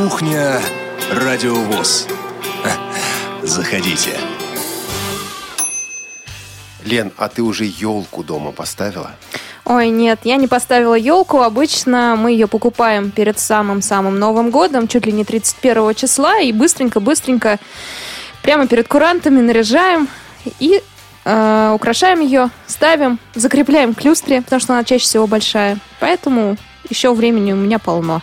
Кухня Радиовоз. Заходите. Лен, а ты уже елку дома поставила? Ой, нет, я не поставила елку. Обычно мы ее покупаем перед самым-самым Новым годом, чуть ли не 31 числа, и быстренько-быстренько прямо перед курантами наряжаем и э, украшаем ее, ставим, закрепляем к люстре, потому что она чаще всего большая. Поэтому еще времени у меня полно.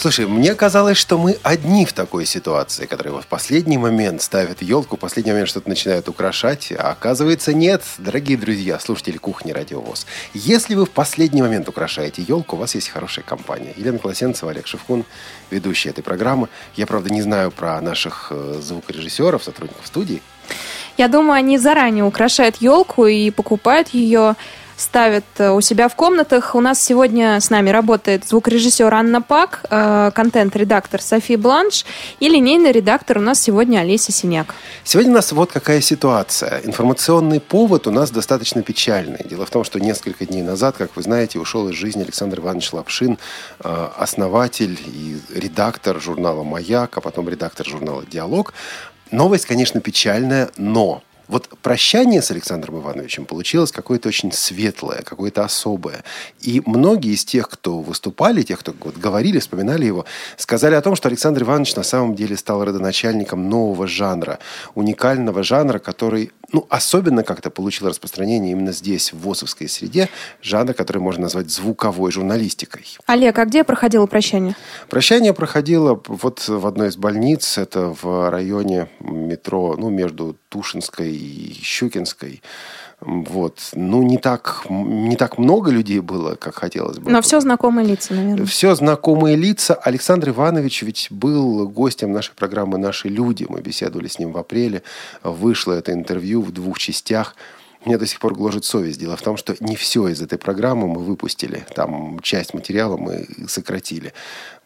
Слушай, мне казалось, что мы одни в такой ситуации, которые в последний момент ставят елку, в последний момент что-то начинают украшать, а оказывается нет. Дорогие друзья, слушатели кухни Радиовоз, если вы в последний момент украшаете елку, у вас есть хорошая компания. Елена Колосенцева, Олег Шевкун, ведущие этой программы. Я, правда, не знаю про наших э, звукорежиссеров, сотрудников студии. Я думаю, они заранее украшают елку и покупают ее ставят э, у себя в комнатах. У нас сегодня с нами работает звукорежиссер Анна Пак, э, контент-редактор София Бланш и линейный редактор у нас сегодня Олеся Синяк. Сегодня у нас вот какая ситуация. Информационный повод у нас достаточно печальный. Дело в том, что несколько дней назад, как вы знаете, ушел из жизни Александр Иванович Лапшин, э, основатель и редактор журнала «Маяк», а потом редактор журнала «Диалог». Новость, конечно, печальная, но вот прощание с Александром Ивановичем получилось какое-то очень светлое, какое-то особое. И многие из тех, кто выступали, тех, кто вот говорили, вспоминали его, сказали о том, что Александр Иванович на самом деле стал родоначальником нового жанра, уникального жанра, который ну, особенно как-то получил распространение именно здесь, в ВОСовской среде, жанр, который можно назвать звуковой журналистикой. Олег, а где проходило прощание? Прощание проходило вот в одной из больниц, это в районе метро, ну, между Тушинской и Щукинской. Вот. Ну, не так, не так много людей было, как хотелось бы. Но все знакомые лица, наверное. Все знакомые лица. Александр Иванович ведь был гостем нашей программы «Наши люди». Мы беседовали с ним в апреле. Вышло это интервью в двух частях. Мне до сих пор гложет совесть. Дело в том, что не все из этой программы мы выпустили. Там часть материала мы сократили.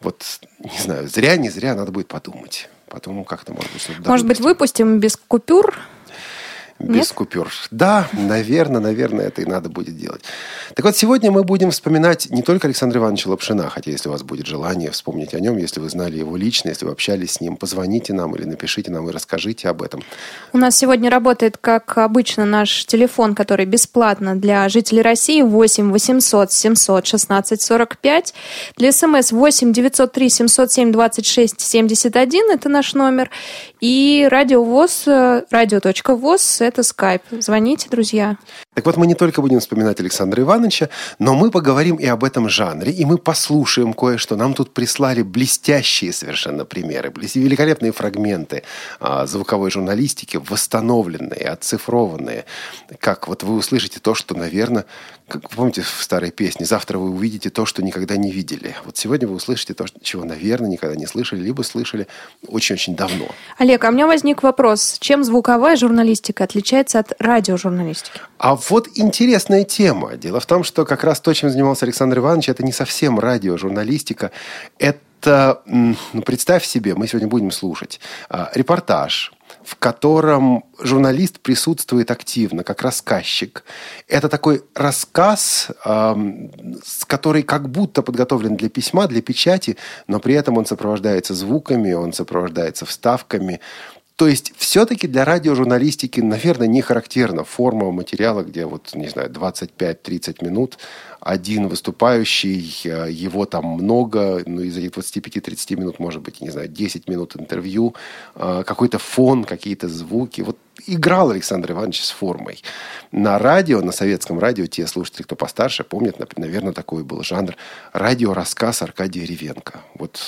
Вот, не знаю, зря, не зря, надо будет подумать. Потом как-то, может быть, что-то Может быть, выпустим без купюр? Без Нет? купюр. Да, наверное, наверное, это и надо будет делать. Так вот, сегодня мы будем вспоминать не только Александра Ивановича Лапшина, хотя если у вас будет желание вспомнить о нем, если вы знали его лично, если вы общались с ним, позвоните нам или напишите нам и расскажите об этом. У нас сегодня работает, как обычно, наш телефон, который бесплатно для жителей России 8 800 700 16 45. Для смс 8 903 707 26 71, это наш номер. И радиовоз, э, радио.воз, это скайп. Звоните, друзья. Так вот, мы не только будем вспоминать Александра Ивановича, но мы поговорим и об этом жанре, и мы послушаем кое-что. Нам тут прислали блестящие совершенно примеры, великолепные фрагменты а, звуковой журналистики, восстановленные, оцифрованные. Как вот вы услышите то, что, наверное, как помните в старой песне, завтра вы увидите то, что никогда не видели. Вот сегодня вы услышите то, чего, наверное, никогда не слышали, либо слышали очень-очень давно. Олег, а у меня возник вопрос. Чем звуковая журналистика отличается от радиожурналистики? А вот интересная тема. Дело в том, что как раз то, чем занимался Александр Иванович, это не совсем радиожурналистика. Это, ну, представь себе, мы сегодня будем слушать а, репортаж, в котором журналист присутствует активно, как рассказчик. Это такой рассказ, который как будто подготовлен для письма, для печати, но при этом он сопровождается звуками, он сопровождается вставками. То есть все-таки для радиожурналистики, наверное, не характерна форма материала, где вот, не знаю, 25-30 минут один выступающий, э, его там много, ну, из этих 25-30 минут, может быть, не знаю, 10 минут интервью, э, какой-то фон, какие-то звуки. Вот играл Александр Иванович с формой. На радио, на советском радио, те слушатели, кто постарше, помнят, наверное, такой был жанр радиорассказ Аркадия Ревенко. Вот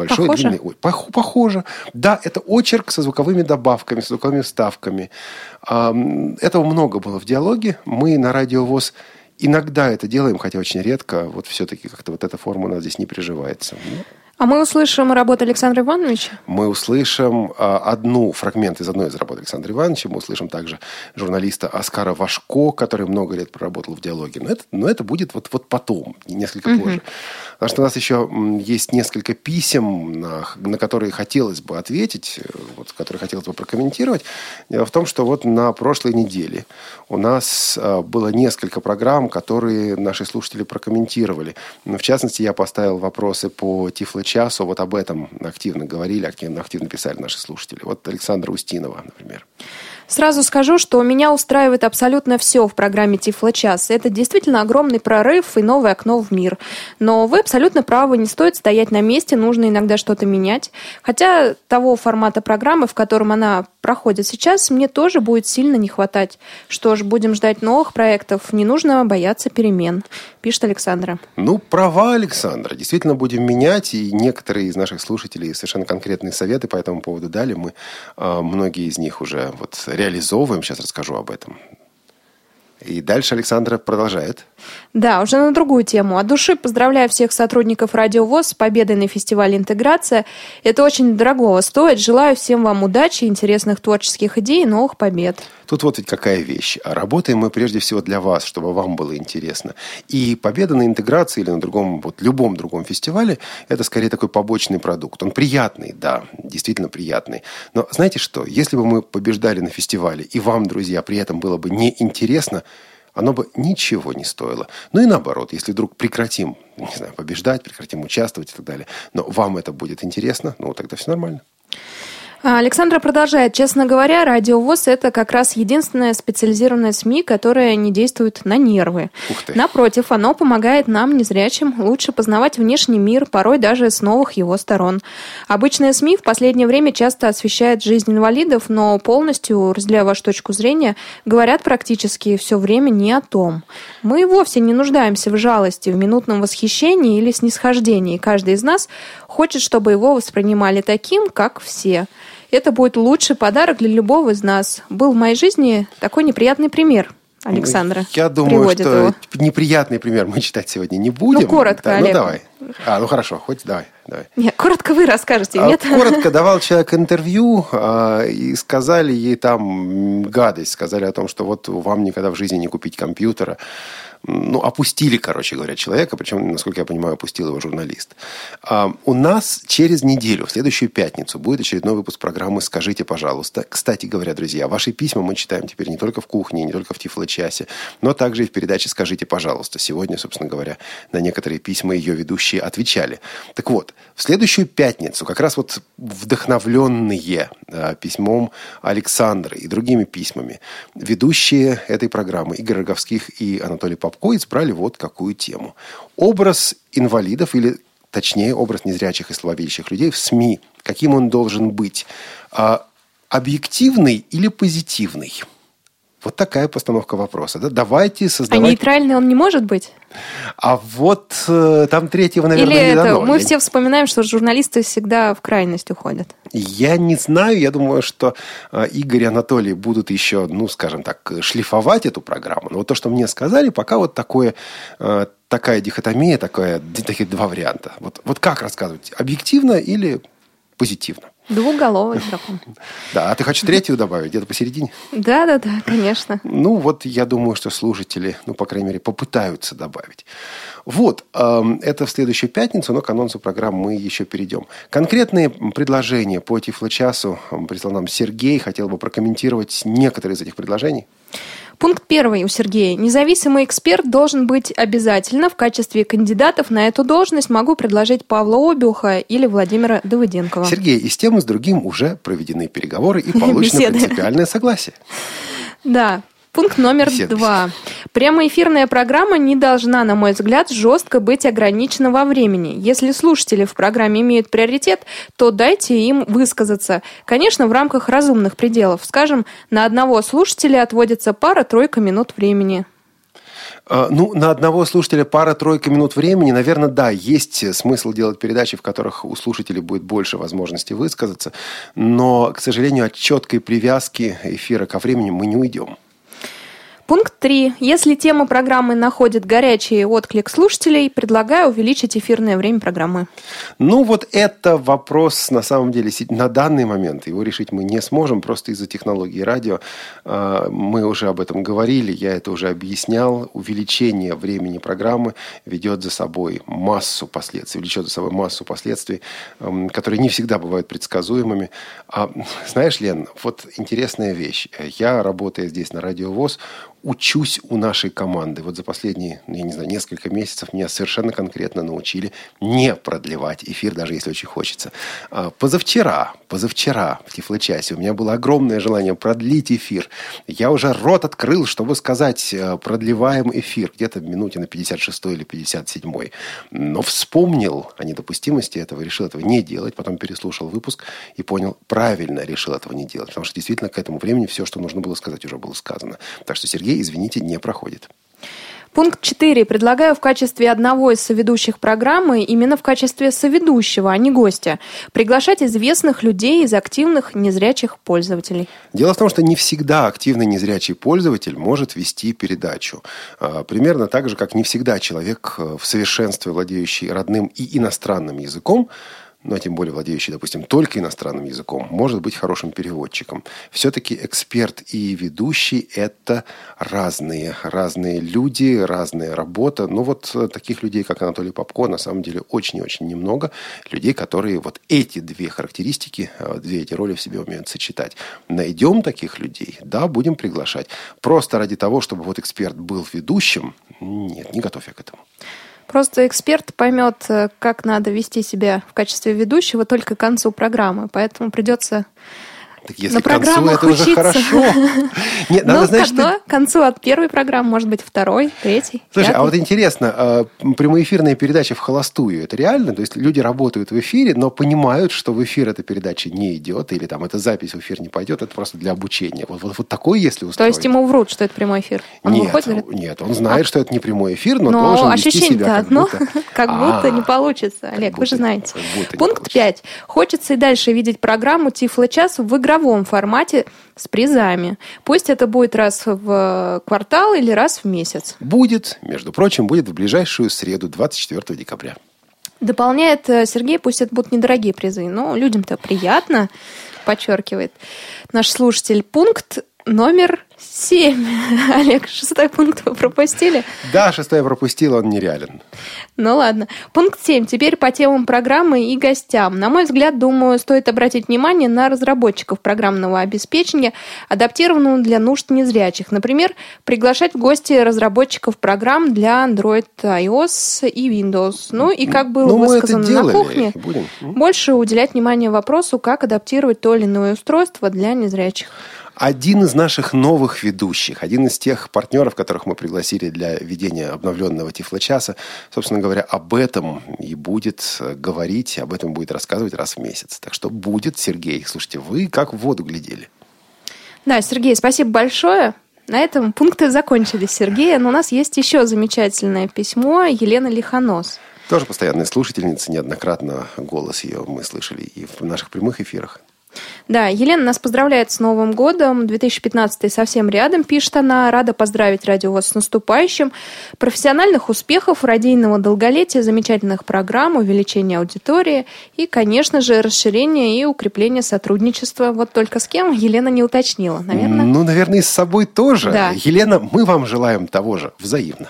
Большой, похоже? длинный. Ой, пох, похоже. Да, это очерк со звуковыми добавками, с звуковыми вставками. Этого много было в диалоге. Мы на радиовоз иногда это делаем, хотя очень редко. Вот все-таки как-то вот эта форма у нас здесь не приживается. А мы услышим работу Александра Ивановича? Мы услышим а, одну фрагмент из одной из работ Александра Ивановича. Мы услышим также журналиста Оскара Вашко, который много лет проработал в диалоге. Но это, но это будет вот, вот потом, несколько угу. позже. Потому что у нас еще есть несколько писем, на, на которые хотелось бы ответить, вот, которые хотелось бы прокомментировать. Дело в том, что вот на прошлой неделе у нас а, было несколько программ, которые наши слушатели прокомментировали. В частности, я поставил вопросы по Тифло часу. Вот об этом активно говорили, активно, писали наши слушатели. Вот Александра Устинова, например. Сразу скажу, что меня устраивает абсолютно все в программе Тифло-час. Это действительно огромный прорыв и новое окно в мир. Но вы абсолютно правы, не стоит стоять на месте, нужно иногда что-то менять. Хотя того формата программы, в котором она проходит сейчас, мне тоже будет сильно не хватать. Что ж, будем ждать новых проектов, не нужно бояться перемен, пишет Александра. Ну, права Александра. Действительно будем менять, и некоторые из наших слушателей совершенно конкретные советы по этому поводу дали. Мы э, многие из них уже вот реализовываем. Сейчас расскажу об этом. И дальше Александра продолжает. Да, уже на другую тему. От души поздравляю всех сотрудников Радио ВОЗ с победой на фестивале «Интеграция». Это очень дорогого стоит. Желаю всем вам удачи, интересных творческих идей и новых побед. Тут вот ведь какая вещь. Работаем мы прежде всего для вас, чтобы вам было интересно. И победа на интеграции или на другом, вот любом другом фестивале, это скорее такой побочный продукт. Он приятный, да, действительно приятный. Но знаете что? Если бы мы побеждали на фестивале, и вам, друзья, при этом было бы неинтересно, оно бы ничего не стоило. Ну и наоборот, если вдруг прекратим, не знаю, побеждать, прекратим участвовать и так далее, но вам это будет интересно, ну тогда все нормально. А, Александра продолжает. Честно говоря, Радио ВОЗ – это как раз единственная специализированная СМИ, которая не действует на нервы. Напротив, оно помогает нам, незрячим, лучше познавать внешний мир, порой даже с новых его сторон. Обычные СМИ в последнее время часто освещают жизнь инвалидов, но полностью, разделяя вашу точку зрения, говорят практически все время не о том. Мы вовсе не нуждаемся в жалости, в минутном восхищении или снисхождении. Каждый из нас хочет, чтобы его воспринимали таким, как все – это будет лучший подарок для любого из нас. Был в моей жизни такой неприятный пример. Александра. Я думаю, что его. неприятный пример мы читать сегодня не будем. Ну, коротко, да, ну, Олег. Ну, давай. А, ну, хорошо, хоть давай. давай. Нет, коротко вы расскажете, а, нет? Коротко давал человек интервью, а, и сказали ей там гадость. Сказали о том, что вот вам никогда в жизни не купить компьютера ну, опустили, короче говоря, человека, причем, насколько я понимаю, опустил его журналист. А, у нас через неделю, в следующую пятницу, будет очередной выпуск программы «Скажите, пожалуйста». Кстати говоря, друзья, ваши письма мы читаем теперь не только в кухне, не только в Тифло-часе, но также и в передаче «Скажите, пожалуйста». Сегодня, собственно говоря, на некоторые письма ее ведущие отвечали. Так вот, в следующую пятницу, как раз вот вдохновленные а, письмом Александры и другими письмами, ведущие этой программы Игорь Роговских и Анатолий Попов Попко избрали вот какую тему. Образ инвалидов или точнее, образ незрячих и слабовидящих людей в СМИ. Каким он должен быть? А, объективный или позитивный? Вот такая постановка вопроса. Да? Давайте создавать... А нейтральный он не может быть? А вот э, там третьего, наверное, Или не это, дано. мы Я... все вспоминаем, что журналисты всегда в крайность уходят. Я не знаю. Я думаю, что э, Игорь и Анатолий будут еще, ну, скажем так, шлифовать эту программу. Но вот то, что мне сказали, пока вот такое, э, такая дихотомия, такое, такие два варианта. Вот, вот как рассказывать? Объективно или позитивно? Двуголовый дракон. Да, а ты хочешь третью добавить, где-то посередине? Да, да, да, конечно. Ну, вот я думаю, что слушатели, ну, по крайней мере, попытаются добавить. Вот, эм, это в следующую пятницу, но к анонсу программы мы еще перейдем. Конкретные предложения по Тифло-часу прислал нам Сергей. Хотел бы прокомментировать некоторые из этих предложений. Пункт первый у Сергея. Независимый эксперт должен быть обязательно. В качестве кандидатов на эту должность могу предложить Павла Обиуха или Владимира Давыденкова. Сергей, и с тем, и с другим уже проведены переговоры и получено принципиальное согласие. Да, Пункт номер Беседы. два. Прямоэфирная программа не должна, на мой взгляд, жестко быть ограничена во времени. Если слушатели в программе имеют приоритет, то дайте им высказаться. Конечно, в рамках разумных пределов. Скажем, на одного слушателя отводится пара-тройка минут времени. А, ну, на одного слушателя пара-тройка минут времени, наверное, да, есть смысл делать передачи, в которых у слушателей будет больше возможности высказаться. Но, к сожалению, от четкой привязки эфира ко времени мы не уйдем. Пункт 3. Если тема программы находит горячий отклик слушателей, предлагаю увеличить эфирное время программы. Ну, вот это вопрос, на самом деле, на данный момент. Его решить мы не сможем, просто из-за технологии радио. А, мы уже об этом говорили, я это уже объяснял. Увеличение времени программы ведет за собой массу последствий, влечет за собой массу последствий, которые не всегда бывают предсказуемыми. А, знаешь, Лен, вот интересная вещь. Я, работая здесь на радиовоз, учусь у нашей команды. Вот за последние, ну, я не знаю, несколько месяцев меня совершенно конкретно научили не продлевать эфир, даже если очень хочется. А, позавчера, позавчера в Тифло-часе у меня было огромное желание продлить эфир. Я уже рот открыл, чтобы сказать, э, продлеваем эфир где-то в минуте на 56 или 57. Но вспомнил о недопустимости этого, решил этого не делать, потом переслушал выпуск и понял, правильно решил этого не делать. Потому что действительно к этому времени все, что нужно было сказать, уже было сказано. Так что Сергей Сергей, извините, не проходит. Пункт 4. Предлагаю в качестве одного из соведущих программы, именно в качестве соведущего, а не гостя, приглашать известных людей из активных незрячих пользователей. Дело в том, что не всегда активный незрячий пользователь может вести передачу. А, примерно так же, как не всегда человек э, в совершенстве, владеющий родным и иностранным языком, ну, а тем более владеющий, допустим, только иностранным языком, может быть хорошим переводчиком. Все-таки эксперт и ведущий – это разные, разные люди, разная работа. Ну, вот э, таких людей, как Анатолий Попко, на самом деле очень и очень немного. Людей, которые вот эти две характеристики, э, две эти роли в себе умеют сочетать. Найдем таких людей? Да, будем приглашать. Просто ради того, чтобы вот эксперт был ведущим, нет, не готов я к этому. Просто эксперт поймет, э, как надо вести себя в качестве ведущего только к концу программы. Поэтому придется так если на к концу это учиться. уже хорошо. Нет, надо, ну, знать, что... к концу от первой программы, может быть, второй, третий. Слушай, пятый. а вот интересно, а, прямоэфирная передача в холостую, это реально? То есть люди работают в эфире, но понимают, что в эфир эта передача не идет, или там эта запись в эфир не пойдет, это просто для обучения. Вот, вот, вот такое, если устроить. То есть ему врут, что это прямой эфир? Он нет, выходит, говорит... нет, он знает, а... что это не прямой эфир, но, но должен вести себя как одно, будто... как будто не получится. Олег, вы же знаете. Пункт 5. Хочется и дальше видеть программу Тифло-час в игровом формате с призами. Пусть это будет раз в квартал или раз в месяц. Будет, между прочим, будет в ближайшую среду, 24 декабря. Дополняет э, Сергей, пусть это будут недорогие призы, но людям-то приятно, подчеркивает наш слушатель. Пункт номер Семь. Олег, шестой пункт вы пропустили? Да, шестой я пропустил, он нереален. Ну ладно. Пункт семь. Теперь по темам программы и гостям. На мой взгляд, думаю, стоит обратить внимание на разработчиков программного обеспечения, адаптированного для нужд незрячих. Например, приглашать в гости разработчиков программ для Android, iOS и Windows. Ну и как было ну, высказано на кухне, будем. больше уделять внимание вопросу, как адаптировать то или иное устройство для незрячих. Один из наших новых ведущих, один из тех партнеров, которых мы пригласили для ведения обновленного Тифлочаса, собственно говоря, об этом и будет говорить, об этом будет рассказывать раз в месяц. Так что будет, Сергей. Слушайте, вы как в воду глядели. Да, Сергей, спасибо большое. На этом пункты закончились, Сергей. Но у нас есть еще замечательное письмо Елены Лихонос. Тоже постоянная слушательница, неоднократно голос ее мы слышали и в наших прямых эфирах. Да, Елена нас поздравляет с Новым годом. 2015 совсем рядом, пишет она. Рада поздравить радио вас с наступающим. Профессиональных успехов, радийного долголетия, замечательных программ, увеличения аудитории и, конечно же, расширения и укрепления сотрудничества. Вот только с кем Елена не уточнила, наверное. Ну, наверное, и с собой тоже. Да. Елена, мы вам желаем того же взаимно.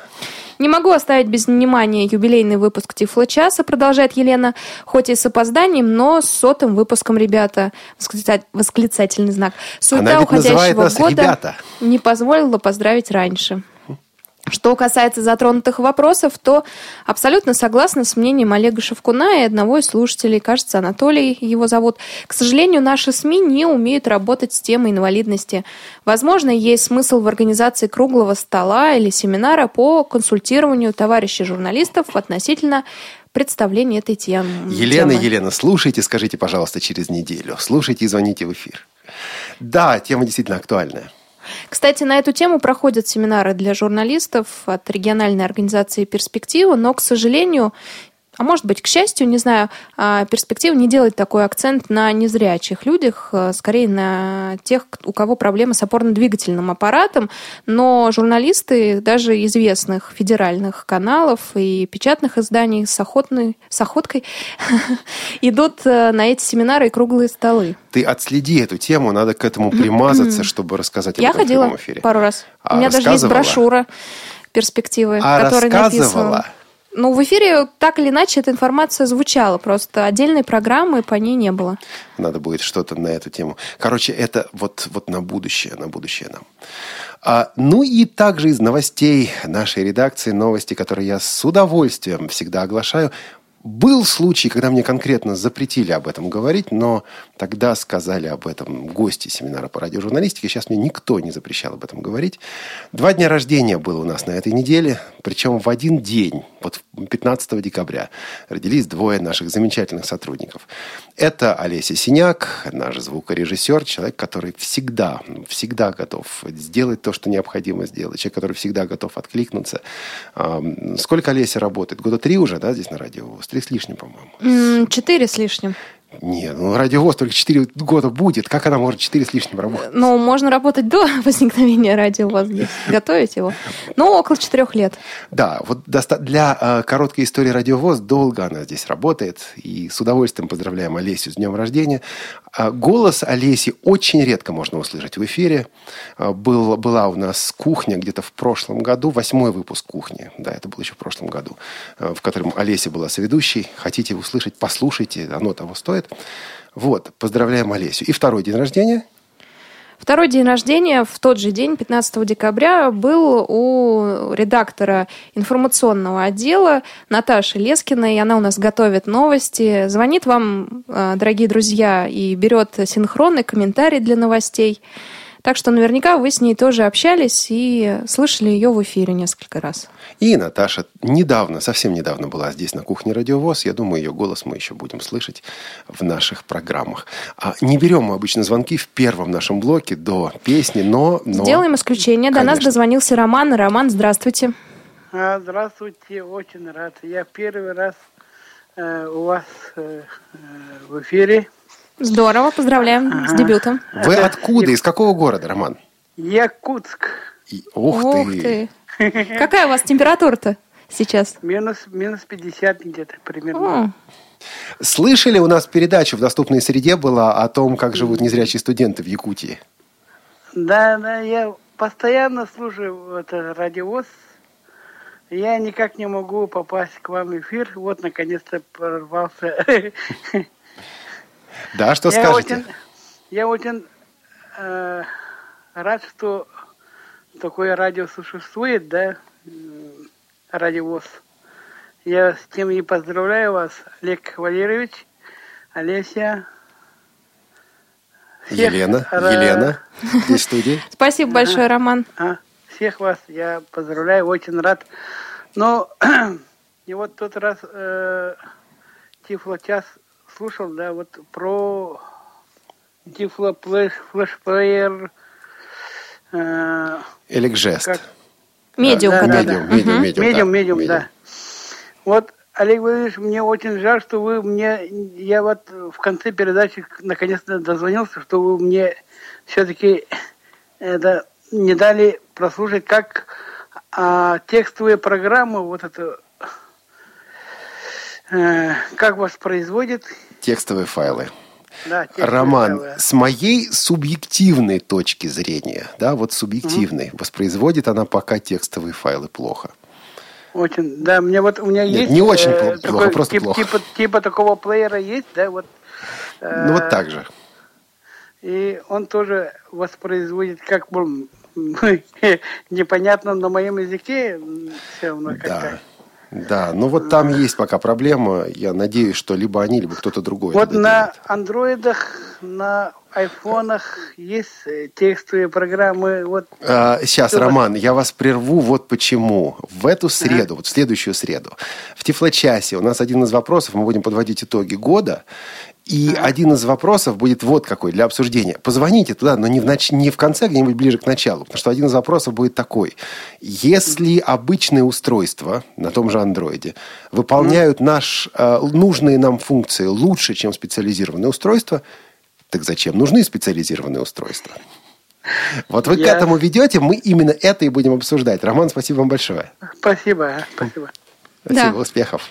Не могу оставить без внимания юбилейный выпуск Тифло часа, продолжает Елена, хоть и с опозданием, но с сотым выпуском, ребята. Восклицательный знак. Суета уходящего года ребята. не позволила поздравить раньше. Что касается затронутых вопросов, то абсолютно согласна с мнением Олега Шевкуна и одного из слушателей, кажется, Анатолий его зовут. К сожалению, наши СМИ не умеют работать с темой инвалидности. Возможно, есть смысл в организации круглого стола или семинара по консультированию товарищей журналистов относительно представления этой темы. Елена, Елена, слушайте, скажите, пожалуйста, через неделю. Слушайте и звоните в эфир. Да, тема действительно актуальная. Кстати, на эту тему проходят семинары для журналистов от региональной организации «Перспектива», но, к сожалению, а может быть, к счастью, не знаю, а, перспектива не делает такой акцент на незрячих людях, а, скорее на тех, у кого проблемы с опорно-двигательным аппаратом, но журналисты даже известных федеральных каналов и печатных изданий с, охотной, с охоткой идут а, на эти семинары и круглые столы. Ты отследи эту тему, надо к этому примазаться, чтобы рассказать об Я этом ходила в эфире. пару раз. У меня даже есть брошюра перспективы, а которая написана. Ну, в эфире так или иначе эта информация звучала, просто отдельной программы по ней не было. Надо будет что-то на эту тему. Короче, это вот, вот на будущее, на будущее нам. А, ну и также из новостей нашей редакции, новости, которые я с удовольствием всегда оглашаю, был случай, когда мне конкретно запретили об этом говорить, но тогда сказали об этом гости семинара по радиожурналистике. Сейчас мне никто не запрещал об этом говорить. Два дня рождения было у нас на этой неделе, причем в один день, вот 15 декабря, родились двое наших замечательных сотрудников. Это Олеся Синяк, наш звукорежиссер, человек, который всегда, всегда готов сделать то, что необходимо сделать, человек, который всегда готов откликнуться. Сколько Олеся работает? Года три уже, да, здесь на радио? Три с лишним, по-моему. Четыре с лишним. Нет, ну радиовоз только 4 года будет. Как она может 4 с лишним работать? Ну, можно работать до возникновения радиовоз здесь. Готовить его. Ну, около 4 лет. Да, вот для э, короткой истории радиовоз долго она здесь работает. И с удовольствием поздравляем Олесю с днем рождения. А голос Олеси очень редко можно услышать в эфире. А, был, была у нас кухня где-то в прошлом году, восьмой выпуск кухни. Да, это был еще в прошлом году, в котором Олеся была соведущей. Хотите услышать, послушайте, оно того стоит. Вот, поздравляем Олесю. И второй день рождения – Второй день рождения в тот же день, 15 декабря, был у редактора информационного отдела Наташи Лескиной. Она у нас готовит новости. Звонит вам, э, дорогие друзья, и берет синхронный комментарий для новостей. Так что наверняка вы с ней тоже общались и слышали ее в эфире несколько раз. И Наташа недавно, совсем недавно была здесь на кухне Радиовоз. Я думаю, ее голос мы еще будем слышать в наших программах. А не берем мы обычно звонки в первом нашем блоке до песни, но... но... Сделаем исключение. Конечно. До нас дозвонился Роман. Роман, здравствуйте. А, здравствуйте, очень рад. Я первый раз э, у вас э, э в эфире. Здорово, поздравляем ага. с дебютом. Вы откуда? Из какого города, Роман? Якутск. И, ух, ух ты. ты. Какая у вас температура-то сейчас? Минус, минус 50 где-то примерно. О. Слышали, у нас передача в «Доступной среде» была о том, как живут незрячие студенты в Якутии? Да, да, я постоянно слушаю это радиовоз. Я никак не могу попасть к вам в эфир. Вот, наконец-то, прорвался Да, что я скажете? Очень, я очень э, рад, что такое радио существует, да, радиовоз. Я с тем и поздравляю вас, Олег Валерьевич, Олеся. Всех, Елена, ра... Елена, в студии. Спасибо большое, Роман. А, всех вас я поздравляю, очень рад. Но и вот тот раз э, Тифло час слушал, да, вот про Дифло флешплеер. Э, Эликжест. Как... Медиум, да, да, медиум, да. медиум, угу. медиум, медиум, да. медиум, да. Вот, Олег Владимирович, мне очень жаль, что вы мне, я вот в конце передачи наконец-то дозвонился, что вы мне все-таки это не дали прослушать, как а, текстовые программы, вот это Э, как воспроизводит... Текстовые файлы. Да, Роман, файлы. с моей субъективной точки зрения, да, вот субъективной, угу. воспроизводит она пока текстовые файлы плохо. Очень, да, мне вот у меня Нет, есть... не очень э, плохо, такой, просто тип, плохо. Типа, типа такого плеера есть, да, вот. Э, ну вот так же. И он тоже воспроизводит как бы непонятно на моем языке все равно как-то. Да. Да, ну вот там есть пока проблема. Я надеюсь, что либо они, либо кто-то другой. Вот на андроидах, на айфонах есть э, текстовые программы. Вот. А, сейчас, Что Роман, я вас прерву вот почему. В эту среду, а? вот в следующую среду, в Тифлочасе у нас один из вопросов, мы будем подводить итоги года, и а. один из вопросов будет вот какой для обсуждения. Позвоните туда, но не в, нач... не в конце, где-нибудь ближе к началу. Потому что один из вопросов будет такой. Если обычные устройства на том же андроиде выполняют наш, э, нужные нам функции лучше, чем специализированные устройства, так зачем нужны специализированные устройства? Вот вы Я... к этому ведете, мы именно это и будем обсуждать. Роман, спасибо вам большое. Спасибо, спасибо. Спасибо, да. успехов.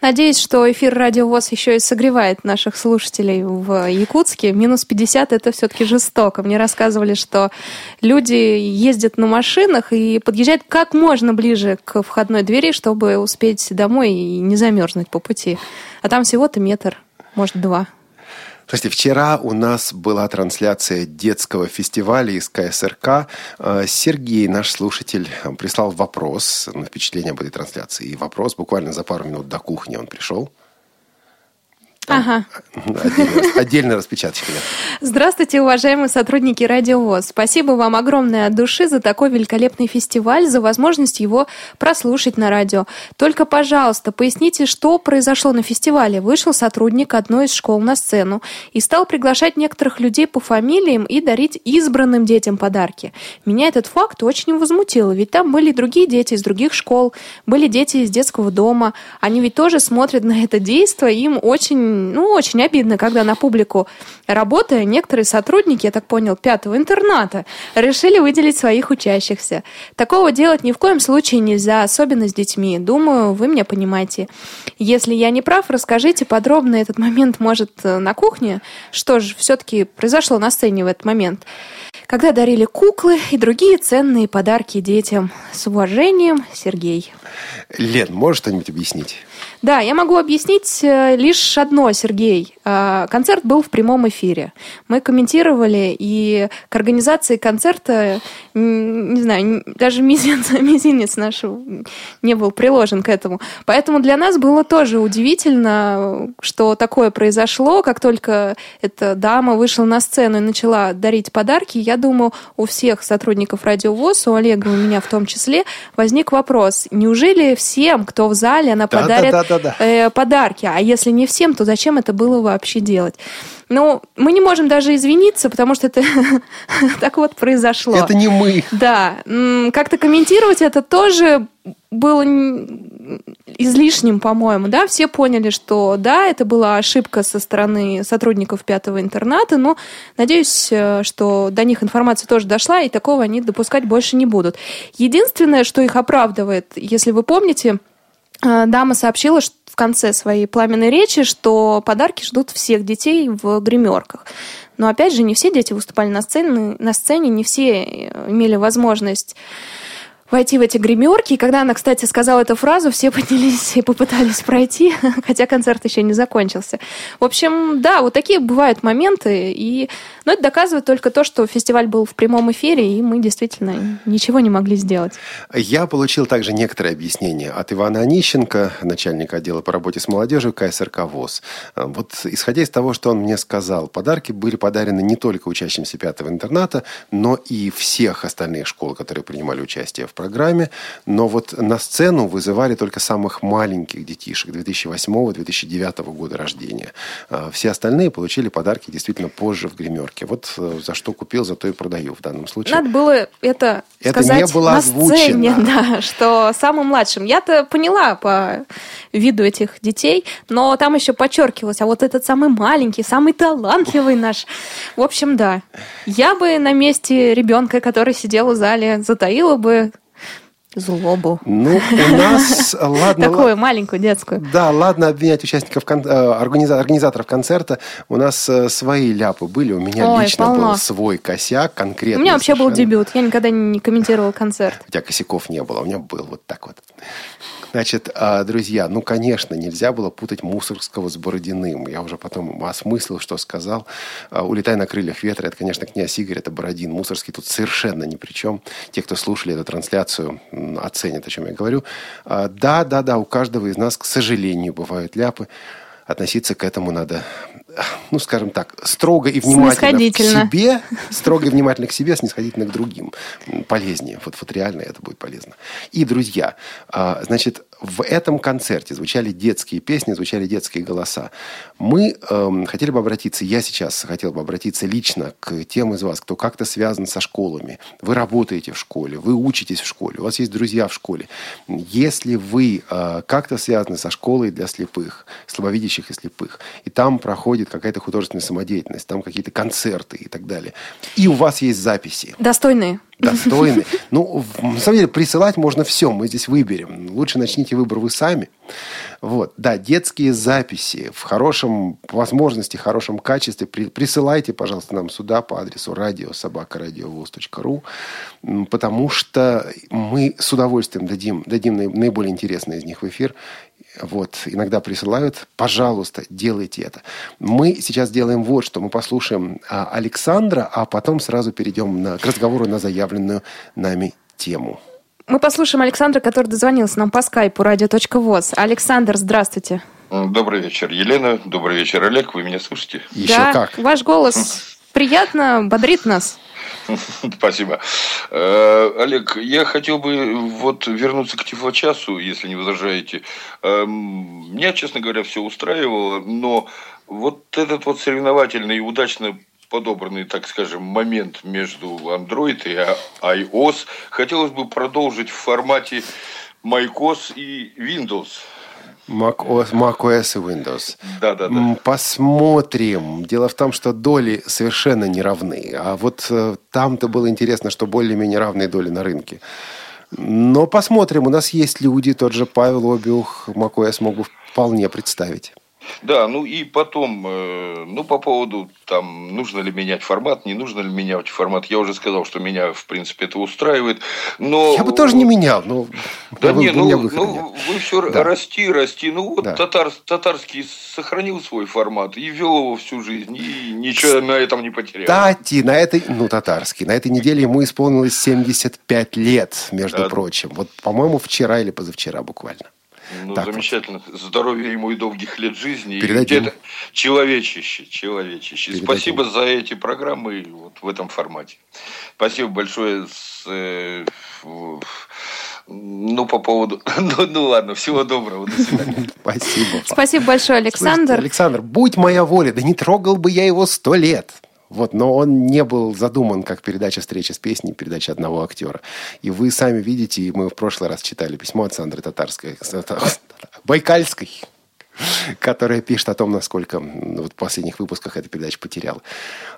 Надеюсь, что эфир Радио ВОЗ еще и согревает наших слушателей в Якутске. Минус 50 – это все-таки жестоко. Мне рассказывали, что люди ездят на машинах и подъезжают как можно ближе к входной двери, чтобы успеть домой и не замерзнуть по пути. А там всего-то метр, может, два. Слушайте, вчера у нас была трансляция детского фестиваля из КСРК. Э, Сергей, наш слушатель, прислал вопрос на впечатление об этой трансляции. И вопрос буквально за пару минут до кухни он пришел. Ага. Отдельная, отдельная распечаточка. Здравствуйте, уважаемые сотрудники Радио ВОЗ. Спасибо вам огромное от души за такой великолепный фестиваль, за возможность его прослушать на радио. Только, пожалуйста, поясните, что произошло на фестивале. Вышел сотрудник одной из школ на сцену и стал приглашать некоторых людей по фамилиям и дарить избранным детям подарки. Меня этот факт очень возмутил, ведь там были другие дети из других школ, были дети из детского дома. Они ведь тоже смотрят на это действие, им очень ну, очень обидно, когда на публику работая, некоторые сотрудники, я так понял, пятого интерната, решили выделить своих учащихся. Такого делать ни в коем случае нельзя, особенно с детьми. Думаю, вы меня понимаете. Если я не прав, расскажите подробно этот момент, может, на кухне. Что же все-таки произошло на сцене в этот момент? Когда дарили куклы и другие ценные подарки детям. С уважением, Сергей. Лен, можешь что-нибудь объяснить? Да, я могу объяснить э, лишь одно, Сергей. Э, концерт был в прямом эфире. Мы комментировали, и к организации концерта, не знаю, даже мизинец, мизинец наш не был приложен к этому. Поэтому для нас было тоже удивительно, что такое произошло. Как только эта дама вышла на сцену и начала дарить подарки, я думаю, у всех сотрудников Радио ВОЗ, у Олега, у меня в том числе, возник вопрос, неужели всем, кто в зале, она да, подарит да, да, да, да. Э, подарки. А если не всем, то зачем это было вообще делать? Ну, мы не можем даже извиниться, потому что это так вот произошло. Это не мы. Да. Как-то комментировать это тоже было излишним, по-моему, да, все поняли, что да, это была ошибка со стороны сотрудников пятого интерната, но надеюсь, э, что до них информация тоже дошла, и такого они допускать больше не будут. Единственное, что их оправдывает, если вы помните, дама сообщила, в конце своей пламенной речи, что подарки ждут всех детей в гримерках. Но опять же, не все дети выступали на сцене, на сцене не все э, имели возможность войти в эти гримерки. И когда она, кстати, сказала эту фразу, все поднялись и попытались пройти, хотя концерт еще не закончился. В общем, да, вот такие бывают моменты. И... Но это доказывает только то, что фестиваль был в прямом эфире, и мы действительно ничего не могли сделать. Я получил также некоторые объяснения от Ивана Онищенко, начальника отдела по работе с молодежью КСРК ВОЗ. Вот исходя из того, что он мне сказал, подарки были подарены не только учащимся пятого интерната, но и всех остальных школ, которые принимали участие в программе, но вот на сцену вызывали только самых маленьких детишек 2008-2009 года рождения. А все остальные получили подарки действительно позже в гримерке. Вот э, за что купил, за то и продаю в данном случае. Надо было это, это сказать не было на озвучено. сцене, да, что самым младшим. Я-то поняла по виду этих детей, но там еще подчеркивалось, а вот этот самый маленький, самый талантливый наш. В общем, да. Я бы на месте ребенка, который сидел в зале, затаила бы Злобу. Ну, у нас, ладно... Такую маленькую детскую. Да, ладно обвинять участников, э, организаторов концерта. У нас э, свои ляпы были. У меня лично был свой косяк конкретно. У меня вообще был дебют. Я никогда не комментировал концерт. У тебя косяков не было. У меня был вот так вот. Значит, а, друзья, ну, конечно, нельзя было путать Мусоргского с Бородиным. Я уже потом осмыслил, что сказал. А, «Улетай на крыльях ветра» — это, конечно, князь Игорь, это Бородин. Мусоргский тут совершенно ни при чем. Те, кто слушали эту трансляцию, оценят, о чем я говорю. А, да, да, да, у каждого из нас, к сожалению, бывают ляпы относиться к этому надо, ну, скажем так, строго и внимательно к себе, строго и внимательно к себе, снисходительно к другим. Полезнее. Вот, вот реально это будет полезно. И, друзья, а, значит, в этом концерте звучали детские песни, звучали детские голоса. Мы э, хотели бы обратиться, я сейчас хотел бы обратиться лично к тем из вас, кто как-то связан со школами. Вы работаете в школе, вы учитесь в школе, у вас есть друзья в школе. Если вы э, как-то связаны со школой для слепых, слабовидящих и слепых, и там проходит какая-то художественная самодеятельность, там какие-то концерты и так далее, и у вас есть записи. Достойные достойны. Ну, на самом деле, присылать можно все, мы здесь выберем. Лучше начните выбор вы сами – Вот, да, детские записи в хорошем возможности, хорошем качестве. При, присылайте, пожалуйста, нам сюда по адресу радиособакарадиовоз.ру, потому что мы с удовольствием дадим, дадим наиболее интересные из них в эфир. Вот, иногда присылают. Пожалуйста, делайте это. Мы сейчас делаем вот что. Мы послушаем а, Александра, а потом сразу перейдем на, к разговору на заявленную нами тему. Мы послушаем Александра, который дозвонился нам по скайпу радио.воз. Александр, здравствуйте. Добрый вечер, Елена. Добрый вечер, Олег. Вы меня слышите? Еще да, как. Ваш голос приятно бодрит нас. Спасибо. Э, Олег, я хотел бы вот вернуться к тифлочасу, если не возражаете. Эм, меня, честно говоря, все устраивало, но вот этот вот соревновательный и удачно подобранный, так скажем, момент между Android и iOS хотелось бы продолжить в формате macOS и Windows. macOS, macOS и Windows. Да, да, да. Посмотрим. Дело в том, что доли совершенно не равны. А вот э, там-то было интересно, что более-менее равные доли на рынке. Но посмотрим. У нас есть люди, тот же Павел Обиух, macOS мог бы вполне представить. Да, ну и потом, э, ну по поводу там, нужно ли менять формат, не нужно ли менять формат, я уже сказал, что меня, в принципе, это устраивает, но... Я бы тоже не менял, но... Да не, ну, ну вы все да. расти, расти, ну вот да. татар, татарский сохранил свой формат и вел его всю жизнь, и ничего на этом не потерял. Кстати, на этой, ну татарский, на этой неделе ему исполнилось 75 лет, между да. прочим. Вот, по-моему, вчера или позавчера буквально. Ну, так замечательно. Вот. Здоровья ему и долгих лет жизни. И где-то человечище, человечище. Передадим. Спасибо за эти программы вот в этом формате. Спасибо большое. С, э, ну, по поводу... Ну, ну ладно, всего доброго. До свидания. Спасибо. Спасибо большое, Александр. Слушайте, Александр, будь моя воля, да не трогал бы я его сто лет. Вот, но он не был задуман как передача встречи с песней, передача одного актера. И вы сами видите, и мы в прошлый раз читали письмо от Сандры Татарской, Байкальской, которая пишет о том, насколько вот в последних выпусках эта передача потеряла.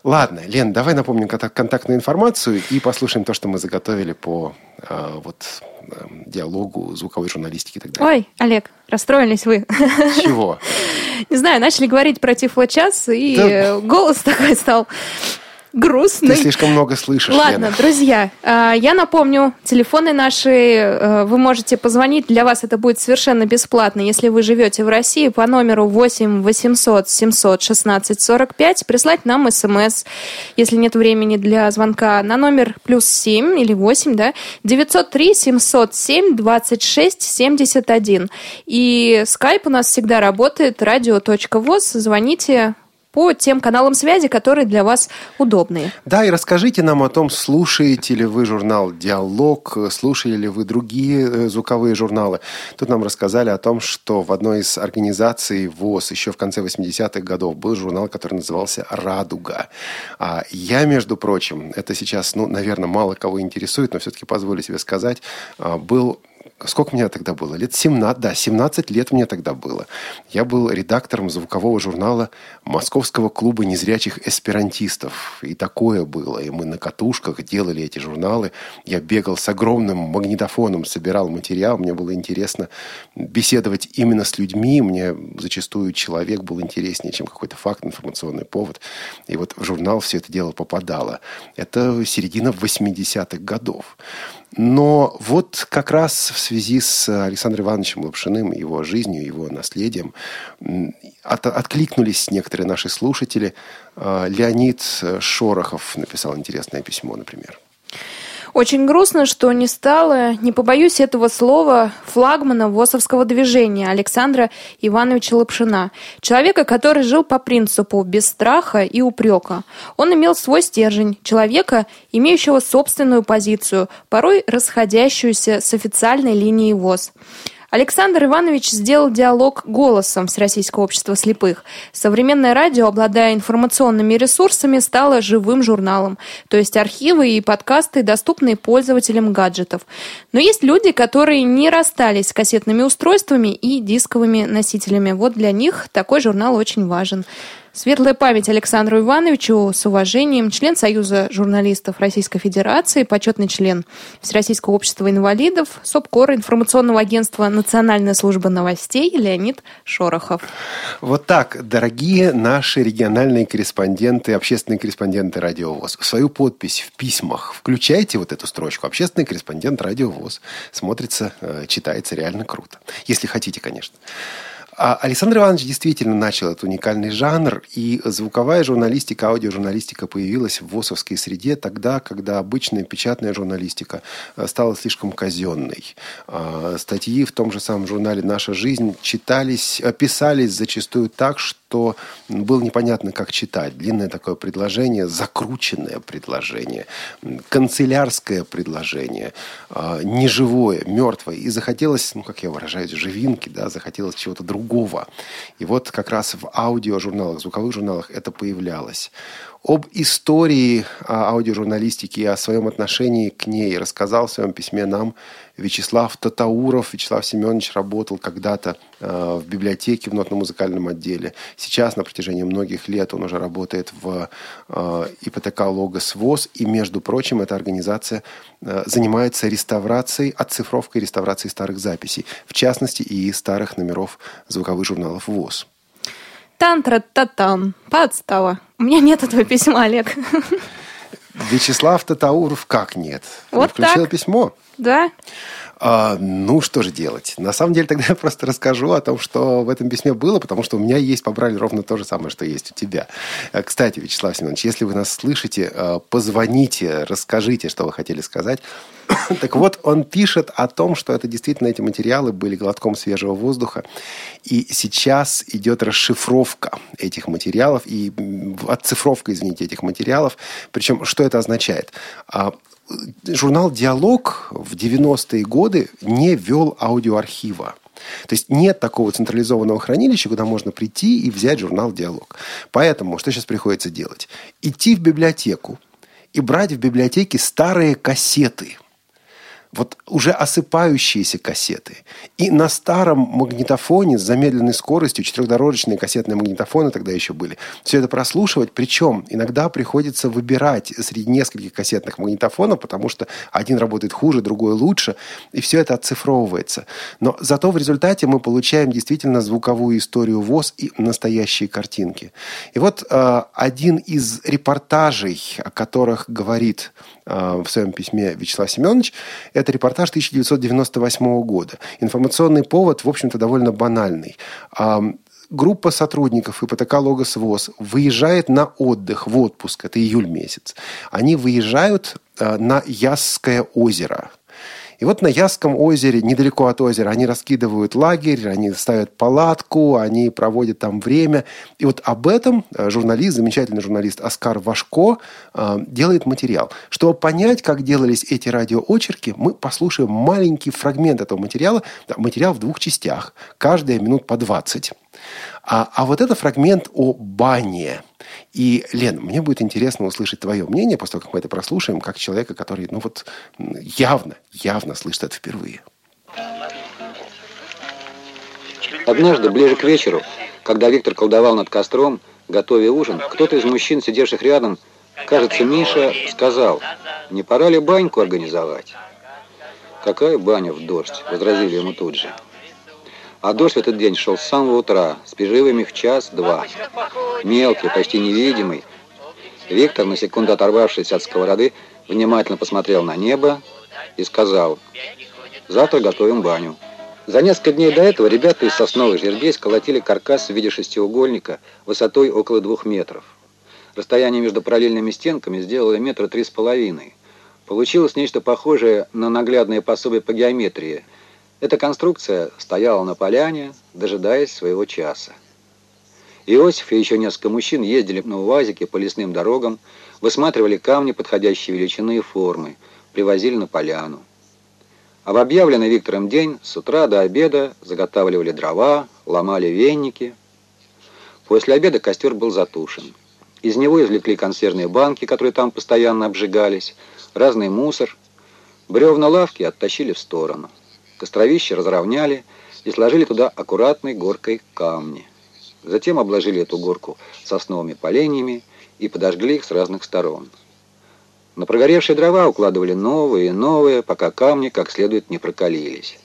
Ладно, Лен, давай напомним контактную информацию и послушаем то, что мы заготовили по э, вот, э, диалогу, звуковой журналистики и так далее. Ой, Олег, расстроились вы. Чего? Не знаю, начали говорить про тифлочас, и да. голос такой стал грустный. Ты слишком много слышишь, Ладно, Лена. друзья, а, я напомню, телефоны наши, э, вы можете позвонить, для вас это будет совершенно бесплатно, если вы живете в России, по номеру 8 800 700 16 45, прислать нам смс, если нет времени для звонка, на номер плюс 7 или 8, да, 903 707 26 71. И скайп у нас всегда работает, радио.воз, звоните, по тем каналам связи, которые для вас удобные. Да, и расскажите нам о том, слушаете ли вы журнал «Диалог», слушали ли вы другие э, звуковые журналы. Тут нам рассказали о том, что в одной из организаций ВОЗ еще в конце 80-х годов был журнал, который назывался «Радуга». А я, между прочим, это сейчас, ну, наверное, мало кого интересует, но все-таки позволю себе сказать, а, был сколько мне тогда было? Лет 17, да, 17 лет мне тогда было. Я был редактором звукового журнала Московского клуба незрячих эсперантистов. И такое было. И мы на катушках делали эти журналы. Я бегал с огромным магнитофоном, собирал материал. Мне было интересно беседовать именно с людьми. Мне зачастую человек был интереснее, чем какой-то факт, информационный повод. И вот в журнал все это дело попадало. Это середина 80-х годов. Но вот как раз в связи с Александром Ивановичем Лапшиным, его жизнью, его наследием, от, откликнулись некоторые наши слушатели. А, Леонид Шорохов написал интересное письмо, например. Очень грустно, что не стало, не побоюсь этого слова, флагмана ВОСовского движения Александра Ивановича Лапшина. Человека, который жил по принципу без страха и упрека. Он имел свой стержень. Человека, имеющего собственную позицию, порой расходящуюся с официальной линией ВОЗ. Александр Иванович сделал диалог голосом с Российского общества слепых. Современное радио, обладая информационными ресурсами, стало живым журналом, то есть архивы и подкасты, доступные пользователям гаджетов. Но есть люди, которые не расстались с кассетными устройствами и дисковыми носителями. Вот для них такой журнал очень важен. Светлая память Александру Ивановичу с уважением, член Союза журналистов Российской Федерации, почетный член Всероссийского общества инвалидов, СОПКОР информационного агентства «Национальная служба новостей» Леонид Шорохов. Вот так, дорогие наши региональные корреспонденты, общественные корреспонденты Радио ВОЗ, свою подпись в письмах включайте вот эту строчку. Общественный корреспондент Радио ВОЗ. Смотрится, э, читается реально круто. Если хотите, конечно. А Александр Иванович действительно начал этот уникальный жанр, и звуковая журналистика, аудиожурналистика появилась в ВОСовской среде тогда, когда обычная печатная журналистика э, стала слишком казенной. А статьи в том же самом журнале «Наша жизнь» читались, э, писались зачастую так, что было непонятно, как читать. Длинное такое предложение, закрученное предложение, канцелярское предложение, а, неживое, мертвое. И захотелось, ну, как я выражаюсь, живинки, да, захотелось чего-то другого другого. И вот как раз в аудиожурналах, звуковых журналах это появлялось. Об истории аудиожурналистики и о своем отношении к ней рассказал в своем письме нам Вячеслав Татауров. Вячеслав Семенович работал когда-то э, в библиотеке в нотно-музыкальном отделе. Сейчас на протяжении многих лет он уже работает в э, ИПТК «Логос ВОЗ». И, между прочим, эта организация занимается реставрацией, оцифровкой реставрацией старых записей. В частности, и старых номеров звуковых журналов ВОЗ. Тан-тра-та-там. Подстава. У меня нет этого письма, Олег. Вячеслав Татауров как нет? Вот Включила так. письмо? Да. А, ну, что же делать? На самом деле, тогда я просто расскажу о том, что в этом письме было, потому что у меня есть, побрали ровно то же самое, что есть у тебя. Э, кстати, Вячеслав Семенович, если вы нас слышите, э, позвоните, расскажите, что вы хотели сказать. Так вот, он пишет о том, что это действительно эти материалы были глотком свежего воздуха. И сейчас идет расшифровка этих материалов и отцифровка, извините, этих материалов. Причем, что это означает? А, журнал «Диалог» в 90-е годы не вел аудиоархива. То есть нет такого централизованного хранилища, куда можно прийти и взять журнал «Диалог». Поэтому что сейчас приходится делать? Идти в библиотеку и брать в библиотеке старые кассеты – вот уже осыпающиеся кассеты. И на старом магнитофоне с замедленной скоростью, четырехдорожечные кассетные магнитофоны тогда еще были, все это прослушивать. Причем иногда приходится выбирать среди нескольких кассетных магнитофонов, потому что один работает хуже, другой лучше, и все это оцифровывается. Но зато в результате мы получаем действительно звуковую историю ВОЗ и настоящие картинки. И вот э, один из репортажей, о которых говорит в своем письме Вячеслав Семенович, это репортаж 1998 года. Информационный повод, в общем-то, довольно банальный группа сотрудников ИПТК «Логос ВОЗ» выезжает на отдых, в отпуск, это июль месяц. Они выезжают э, на Ясское озеро – и вот на Ясском озере, недалеко от озера, они раскидывают лагерь, они ставят палатку, они проводят там время. И вот об этом э, журналист, замечательный журналист Оскар Вашко э, делает материал. Чтобы понять, как делались эти радиоочерки, мы послушаем маленький фрагмент этого материала. Материал в двух частях, каждая минут по 20. А, а вот это фрагмент о бане. И, Лен, мне будет интересно услышать твое мнение после того, как мы это прослушаем, как человека, который, ну вот, явно, явно слышит это впервые. Однажды, ближе к вечеру, когда Виктор колдовал над костром, готовя ужин, кто-то из мужчин, сидевших рядом, кажется, Миша, сказал, не пора ли баньку организовать? «Какая баня в дождь?» – возразили ему тут же. А дождь в этот день шел с самого утра, с перерывами в час-два. Мелкий, почти невидимый. Виктор, на секунду оторвавшись от сковороды, внимательно посмотрел на небо и сказал, «Завтра готовим баню». За несколько дней до этого ребята из сосновых жердей сколотили каркас в виде шестиугольника высотой около двух метров. Расстояние между параллельными стенками сделало метра три с половиной. Получилось нечто похожее на наглядное пособие по геометрии – эта конструкция стояла на поляне, дожидаясь своего часа. Иосиф и еще несколько мужчин ездили на УАЗике по лесным дорогам, высматривали камни подходящей величины и формы, привозили на поляну. А в объявленный Виктором день с утра до обеда заготавливали дрова, ломали венники. После обеда костер был затушен. Из него извлекли консервные банки, которые там постоянно обжигались, разный мусор. Бревна лавки оттащили в сторону. Костровище разровняли и сложили туда аккуратной горкой камни. Затем обложили эту горку сосновыми поленьями и подожгли их с разных сторон. На прогоревшие дрова укладывали новые и новые, пока камни как следует не прокалились.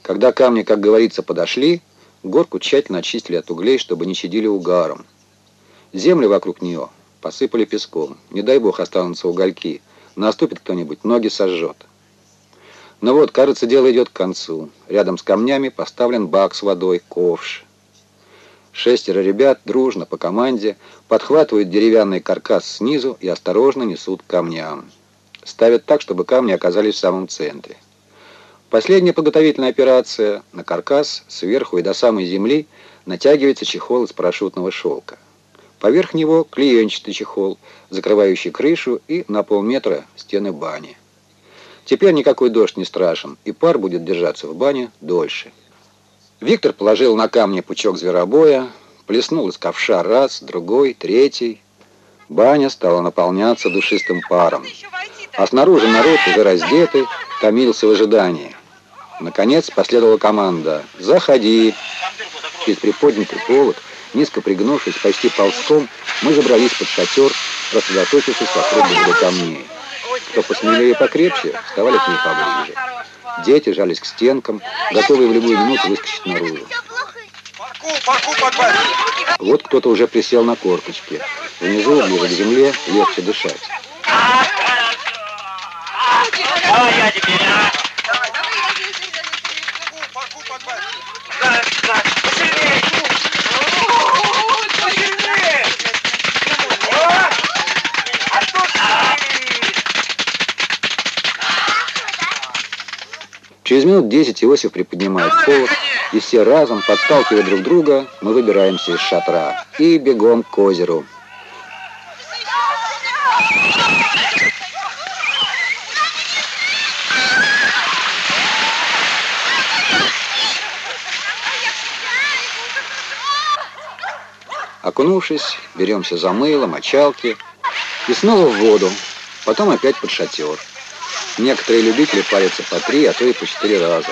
Когда камни, как говорится, подошли, горку тщательно очистили от углей, чтобы не чадили угаром. Землю вокруг нее посыпали песком. Не дай бог останутся угольки. Наступит кто-нибудь, ноги сожжет. Ну вот, кажется, дело идет к концу. Рядом с камнями поставлен бак с водой, ковш. Шестеро ребят дружно по команде подхватывают деревянный каркас снизу и осторожно несут к камням. Ставят так, чтобы камни оказались в самом центре. Последняя подготовительная операция. На каркас сверху и до самой земли натягивается чехол из парашютного шелка. Поверх него клеенчатый чехол, закрывающий крышу и на полметра стены бани. Теперь никакой дождь не страшен, и пар будет держаться в бане дольше. Виктор положил на камни пучок зверобоя, плеснул из ковша раз, другой, третий. Баня стала наполняться душистым паром. А снаружи народ, уже раздетый, томился в ожидании. Наконец последовала команда «Заходи!». Через приподнятый полок, низко пригнувшись, почти ползком, мы забрались под шатер, рассредоточившись вокруг берега камней. Кто посмелее и покрепче, вставали к ней поближе. Дети жались к стенкам, готовые в любую минуту выскочить наружу. Вот кто-то уже присел на корточки. Внизу, ближе к земле, легче дышать. Через минут десять Иосиф приподнимает полок, и все разом, подталкивая друг друга, мы выбираемся из шатра и бегом к озеру. Окунувшись, беремся за мыло, мочалки и снова в воду, потом опять под шатер. Некоторые любители парятся по три, а то и по четыре раза.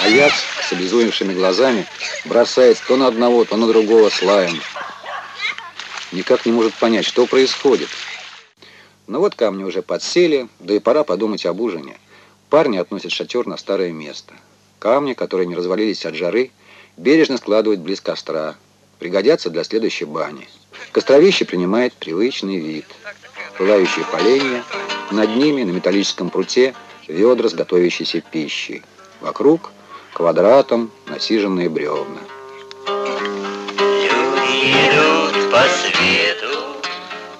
Аяц с обезумевшими глазами бросает то на одного, то на другого слаем. Никак не может понять, что происходит. Но вот камни уже подсели, да и пора подумать об ужине. Парни относят шатер на старое место. Камни, которые не развалились от жары, бережно складывают близ костра. Пригодятся для следующей бани. Костровище принимает привычный вид – пылающие поленья, над ними на металлическом пруте ведра с готовящейся пищей. Вокруг квадратом насиженные бревна. Люди идут по свету,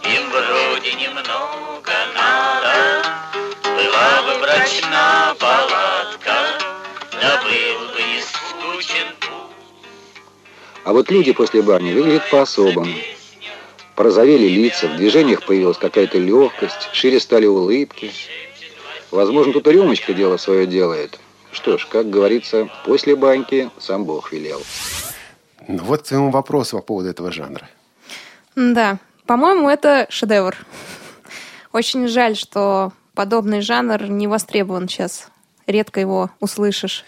им вроде немного надо. Была бы брачна палатка, да был бы не скучен путь. А вот люди после бани выглядят по-особому. Порозовели лица, в движениях появилась какая-то легкость, шире стали улыбки. Возможно, тут и рюмочка дело свое делает. Что ж, как говорится, после баньки сам Бог велел. Ну, вот к твоему вопросу по поводу этого жанра. Да, по-моему, это шедевр. Очень жаль, что подобный жанр не востребован сейчас. Редко его услышишь.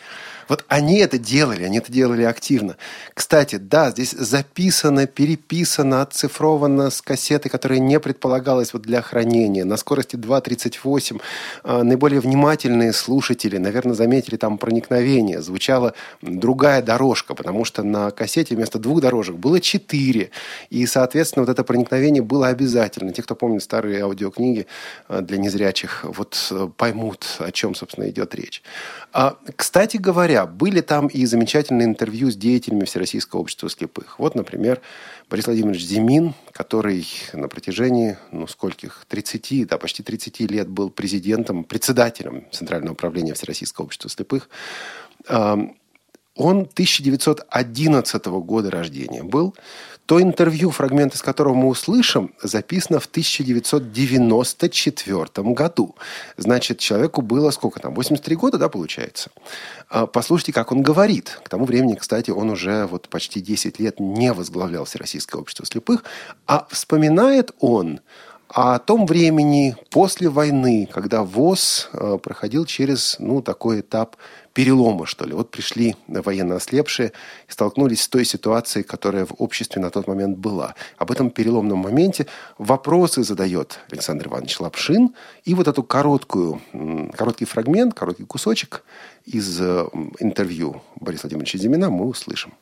Вот они это делали, они это делали активно. Кстати, да, здесь записано, переписано, оцифровано с кассеты, которая не предполагалась вот для хранения. На скорости 2.38 а, наиболее внимательные слушатели, наверное, заметили там проникновение. Звучала другая дорожка, потому что на кассете вместо двух дорожек было четыре. И, соответственно, вот это проникновение было обязательно. Те, кто помнит старые аудиокниги а, для незрячих, вот э, поймут, о чем, собственно, идет речь. А, кстати говоря, были там и замечательные интервью с деятелями Всероссийского общества слепых. Вот, например, Борис Владимирович Зимин, который на протяжении, ну, скольких, 30, да, почти 30 лет был президентом, председателем Центрального управления Всероссийского общества слепых. Он 1911 года рождения был. То интервью, фрагмент из которого мы услышим, записано в 1994 году. Значит, человеку было сколько там, 83 года, да, получается? А, послушайте, как он говорит. К тому времени, кстати, он уже вот почти 10 лет не возглавлял Всероссийское общество слепых. А вспоминает он о том времени после войны, когда ВОЗ э, проходил через ну, такой этап перелома, что ли. Вот пришли военно ослепшие и столкнулись с той ситуацией, которая в обществе на тот момент была. Об этом переломном моменте вопросы задает Александр Иванович Лапшин. И вот эту короткую, короткий фрагмент, короткий кусочек из э, интервью Бориса Владимировича Зимина мы услышим.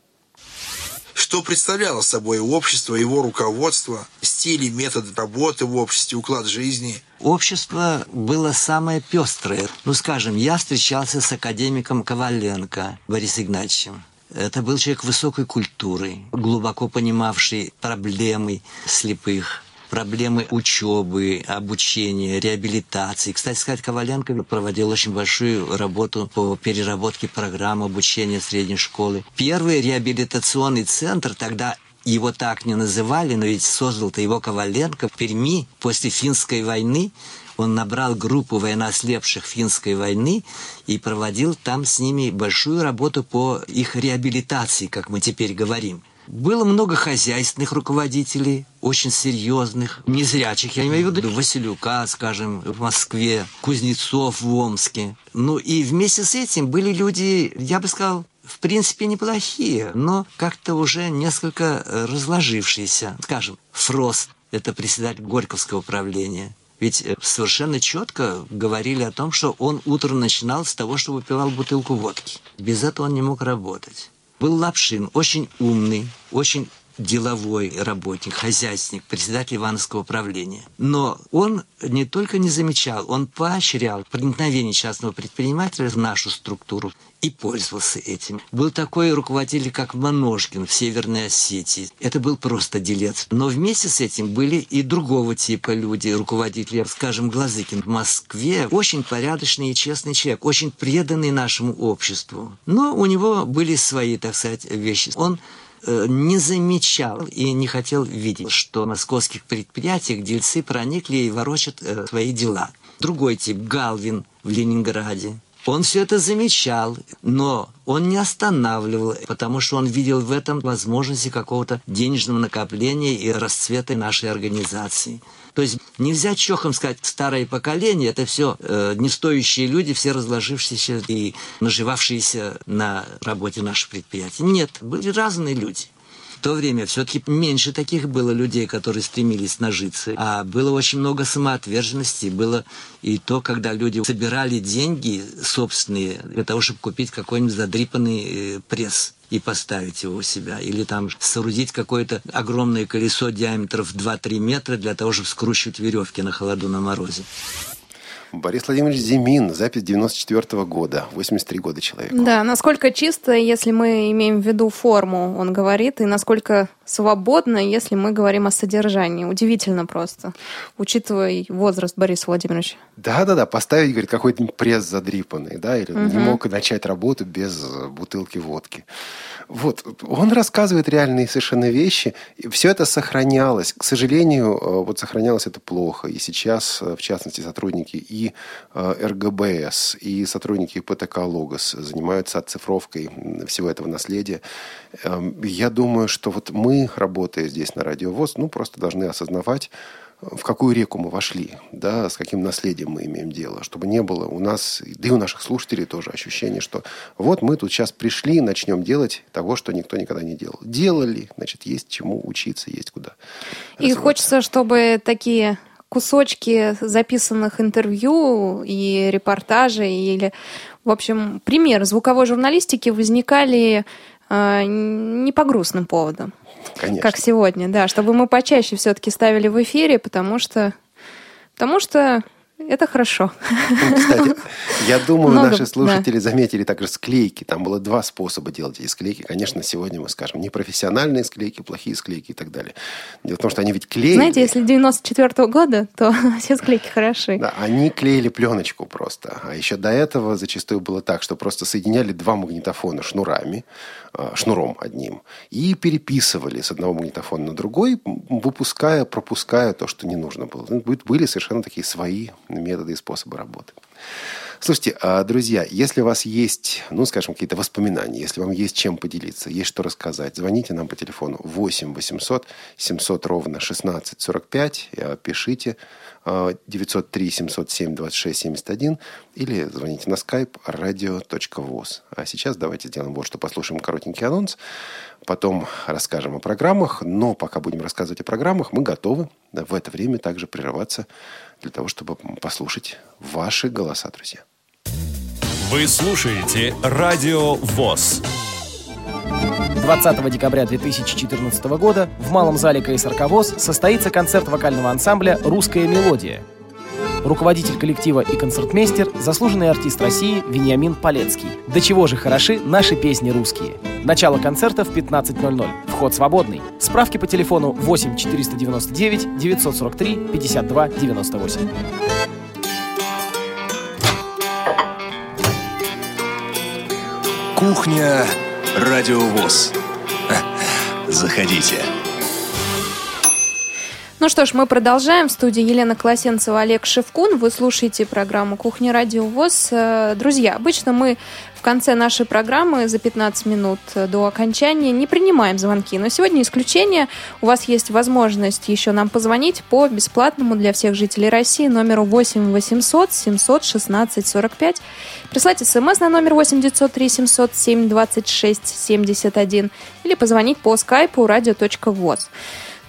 Что представляло собой общество, его руководство, стили, методы работы в обществе, уклад жизни? Общество было самое пестрое. Ну, скажем, я встречался с академиком Коваленко Борисом Игнатьевичем. Это был человек высокой культуры, глубоко понимавший проблемы слепых, проблемы учебы, обучения, реабилитации. Кстати сказать, Коваленко проводил очень большую работу по переработке программ обучения средней школы. Первый реабилитационный центр тогда его так не называли, но ведь создал-то его Коваленко в Перми после финской войны. Он набрал группу военнослепших финской войны и проводил там с ними большую работу по их реабилитации, как мы теперь говорим. Было много хозяйственных руководителей, очень серьезных, незрячих. Я имею в виду Василюка, скажем, в Москве, Кузнецов в Омске. Ну и вместе с этим были люди, я бы сказал, в принципе, неплохие, но как-то уже несколько разложившиеся. Скажем, Фрост, это председатель Горьковского управления. Ведь э, совершенно четко говорили о том, что он утром начинал с того, что выпивал бутылку водки. Без этого он не мог работать был Лапшин, очень умный, очень деловой работник, хозяйственник, председатель Ивановского управления. Но он не только не замечал, он поощрял проникновение частного предпринимателя в нашу структуру и пользовался этим. Был такой руководитель, как Маношкин в Северной Осетии. Это был просто делец. Но вместе с этим были и другого типа люди, руководители, скажем, Глазыкин в Москве. Очень порядочный и честный человек, очень преданный нашему обществу. Но у него были свои, так сказать, вещи. Он не замечал и не хотел видеть, что в московских предприятиях дельцы проникли и ворочат э, свои дела. Другой тип – Галвин в Ленинграде. Он все это замечал, но он не останавливал, потому что он видел в этом возможности какого-то денежного накопления и расцвета нашей организации. То есть нельзя чохом сказать, старое поколение, это все э, не стоящие люди, все разложившиеся и наживавшиеся на работе наших предприятий. Нет, были разные люди то время все-таки меньше таких было людей, которые стремились нажиться. А было очень много самоотверженности. Было и то, когда люди собирали деньги собственные для того, чтобы купить какой-нибудь задрипанный э, пресс и поставить его у себя. Или там соорудить какое-то огромное колесо диаметров 2-3 метра для того, чтобы скручивать веревки на холоду на морозе. Борис Владимирович Зимин, запись 94 -го года, 83 года человек. Да, насколько чисто, если мы имеем в виду форму, он говорит, и насколько свободно, если мы говорим о содержании. Удивительно просто, учитывая возраст Бориса Владимировича. Да-да-да, поставить, говорит, какой-то пресс задрипанный, да, или угу. не мог начать работу без бутылки водки. Вот, он рассказывает реальные совершенно вещи. И все это сохранялось. К сожалению, э, вот сохранялось это плохо. И сейчас, э, в частности, сотрудники и э, РГБС, и сотрудники ПТК «Логос» занимаются оцифровкой всего этого наследия. Эм, я думаю, что вот мы, работая здесь на Радиовоз, ну, просто должны осознавать, в какую реку мы вошли, да, с каким наследием мы имеем дело, чтобы не было у нас, да и у наших слушателей тоже ощущение, что вот мы тут сейчас пришли, начнем делать того, что никто никогда не делал. Делали, значит, есть чему учиться, есть куда. И хочется, чтобы такие кусочки записанных интервью и репортажей или, в общем, пример звуковой журналистики возникали э, не по грустным поводам. Конечно. Как сегодня, да, чтобы мы почаще все-таки ставили в эфире, потому что, потому что это хорошо. Ну, кстати, я думаю, Много, наши слушатели да. заметили также склейки. Там было два способа делать эти склейки. Конечно, сегодня мы скажем непрофессиональные склейки, плохие склейки и так далее. Дело в том, что они ведь клеили. Знаете, если 94 -го года, то все склейки хороши. Да, они клеили пленочку просто. А еще до этого зачастую было так, что просто соединяли два магнитофона шнурами. Э, шнуром одним, и переписывали с одного магнитофона на другой, выпуская, пропуская то, что не нужно было. Ну, были совершенно такие свои методы и способы работы. Слушайте, а, друзья, если у вас есть, ну, скажем, какие-то воспоминания, если вам есть чем поделиться, есть что рассказать, звоните нам по телефону 8 800 700 ровно 16 45, пишите 903 707 26 71 или звоните на skype radio.voz. А сейчас давайте сделаем вот что, послушаем коротенький анонс, потом расскажем о программах, но пока будем рассказывать о программах, мы готовы в это время также прерываться для того, чтобы послушать ваши голоса, друзья. Вы слушаете Радио ВОЗ. 20 декабря 2014 года в Малом зале КСРК ВОЗ состоится концерт вокального ансамбля «Русская мелодия». Руководитель коллектива и концертмейстер – заслуженный артист России Вениамин Полецкий. До чего же хороши наши песни русские. Начало концерта в 15.00. Вход свободный. Справки по телефону 8 499 943 52 98. Кухня Радиовоз. Заходите. Ну что ж, мы продолжаем. В студии Елена Колосенцева, Олег Шевкун. Вы слушаете программу «Кухня Радио ВОЗ». Э, друзья, обычно мы в конце нашей программы за 15 минут до окончания не принимаем звонки. Но сегодня исключение. У вас есть возможность еще нам позвонить по бесплатному для всех жителей России номеру 8 800 716 45. Прислать смс на номер 8 903 707 26 71 или позвонить по скайпу radio.voz.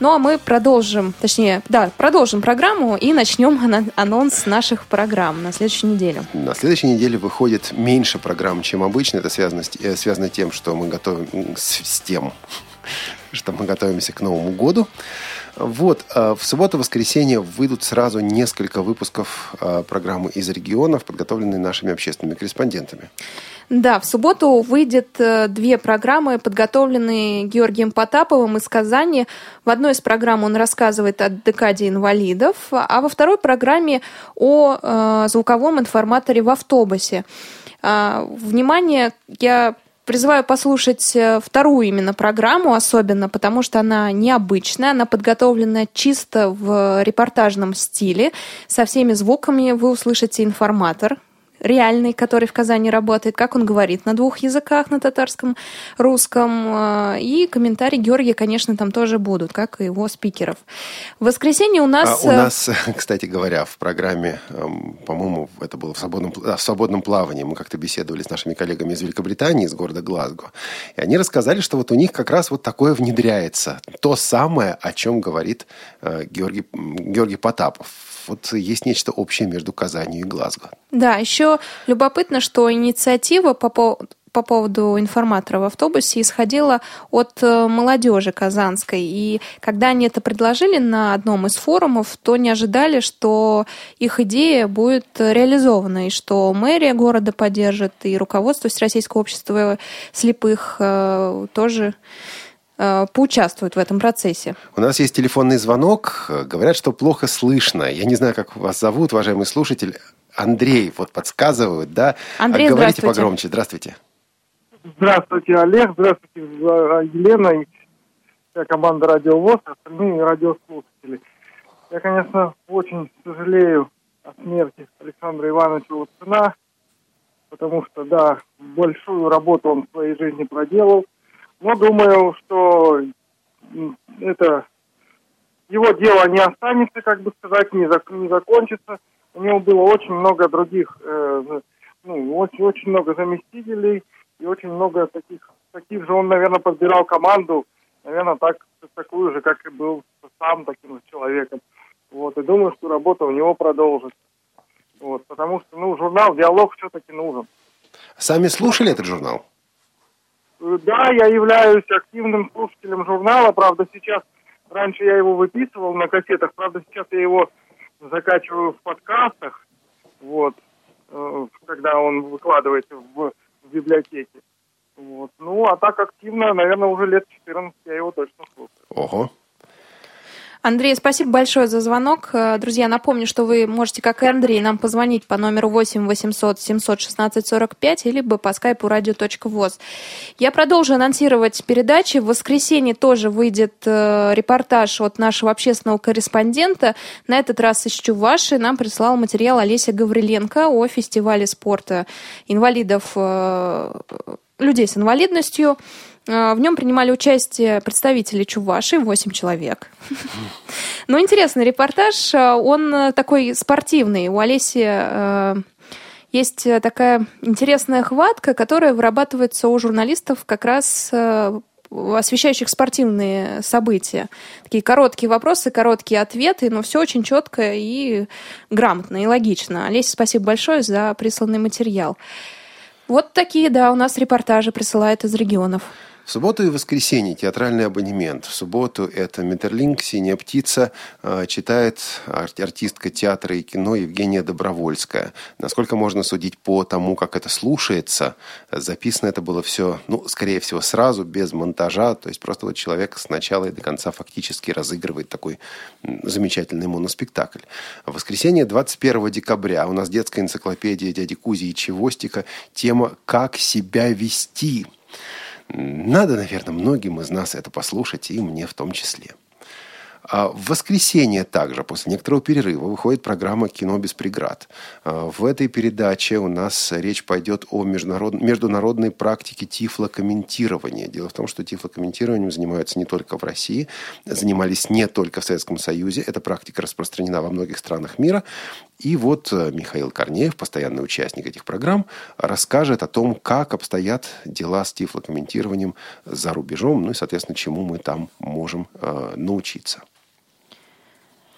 Ну а мы продолжим, точнее, да, продолжим программу и начнем анонс наших программ на следующую неделю. На следующей неделе выходит меньше программ, чем обычно. Это связано с, э, связано тем, что мы готовим с, с тем, что мы готовимся к Новому году. Вот, э, в субботу-воскресенье выйдут сразу несколько выпусков э, программы из регионов, подготовленные нашими общественными корреспондентами. Да, в субботу выйдет э, две программы, подготовленные Георгием Потаповым из Казани. В одной из программ он рассказывает о декаде инвалидов, а во второй программе о звуковом информаторе в автобусе. Внимание, я Призываю послушать э, вторую именно программу особенно, потому что она необычная, она подготовлена чисто в репортажном стиле, со всеми звуками вы услышите информатор, реальный, который в Казани работает, как он говорит на двух языках, на татарском, русском. Э, и комментарии Георгия, конечно, там тоже будут, как и его спикеров. В воскресенье у нас... А у э, нас, кстати говоря, в программе, эм, по-моему, это было в свободном, в свободном плавании, мы как-то беседовали с нашими коллегами из Великобритании, из города Глазго, и они рассказали, что вот у них как раз вот такое внедряется. То самое, о чем говорит э, Георгий, Георгий Потапов вот есть нечто общее между Казанью и Глазго. Да, еще любопытно, что инициатива по поводу по поводу информатора в автобусе исходила от э, молодежи казанской. И когда они это предложили на одном из форумов, то не ожидали, что их идея будет реализована, и что мэрия города поддержит, и руководство Всероссийского общества слепых э, тоже поучаствуют в этом процессе. У нас есть телефонный звонок. Говорят, что плохо слышно. Я не знаю, как вас зовут, уважаемый слушатель. Андрей, вот подсказывают, да? Андрей, Говорите здравствуйте. погромче. Здравствуйте. Здравствуйте, Олег. Здравствуйте, Елена и вся команда Радио ВОЗ, остальные радиослушатели. Я, конечно, очень сожалею о смерти Александра Ивановича Луцина, потому что, да, большую работу он в своей жизни проделал. Но думаю, что это его дело не останется, как бы сказать, не, зак, не закончится. У него было очень много других, э, ну, очень, очень много заместителей и очень много таких, таких же он, наверное, подбирал команду, наверное, так, такую же, как и был сам таким же человеком. Вот, и думаю, что работа у него продолжится. Вот, потому что, ну, журнал «Диалог» все-таки нужен. Сами слушали этот журнал? Да, я являюсь активным слушателем журнала, правда, сейчас, раньше я его выписывал на кассетах, правда, сейчас я его закачиваю в подкастах, вот, э, когда он выкладывается в, в библиотеке. Вот. Ну, а так активно, наверное, уже лет 14 я его точно слушаю. Ого. Андрей, спасибо большое за звонок. Э, Друзья, напомню, что вы можете, как и Андрей, нам позвонить по номеру 8 800 716 45 либо по скайпу radio.voz. Я продолжу анонсировать передачи. В воскресенье тоже выйдет э, репортаж от нашего общественного корреспондента. На этот раз из Чуваши нам прислал материал Олеся Гавриленко о фестивале спорта инвалидов, э, людей с инвалидностью. Э, В нем принимали участие представители Чуваши, 8 человек. Ну, интересный репортаж. Э, Он э, такой спортивный. У Олеси э, есть такая интересная хватка, которая вырабатывается у журналистов как раз э, освещающих спортивные события. Такие короткие вопросы, короткие ответы, но все очень четко и грамотно, и логично. Олеся, спасибо большое за присланный материал. Вот такие, да, у нас репортажи присылают из регионов. В субботу и воскресенье театральный абонемент. В субботу это Метерлинг, «Синяя птица», э, читает ар- артистка театра и кино Евгения Добровольская. Насколько можно судить по тому, как это слушается, записано это было все, ну, скорее всего, сразу, без монтажа, то есть просто вот человек с начала и до конца фактически разыгрывает такой замечательный моноспектакль. В воскресенье 21 декабря у нас детская энциклопедия дяди Кузи и Чевостика. Тема «Как себя вести». Надо, наверное, многим из нас это послушать, и мне в том числе. А В воскресенье также, после некоторого перерыва, выходит программа «Кино без преград». А, В этой передаче у нас речь пойдет о международ... международной практике тифлокомментирования. Дело в том, что тифлокомментированием занимаются не только в России, занимались не только в Советском Союзе. Эта практика распространена во многих странах мира. И вот э, Михаил Корнеев, постоянный участник этих программ, расскажет о том, как обстоят дела с тифлокомментированием за рубежом, ну и, соответственно, чему мы там можем э, научиться.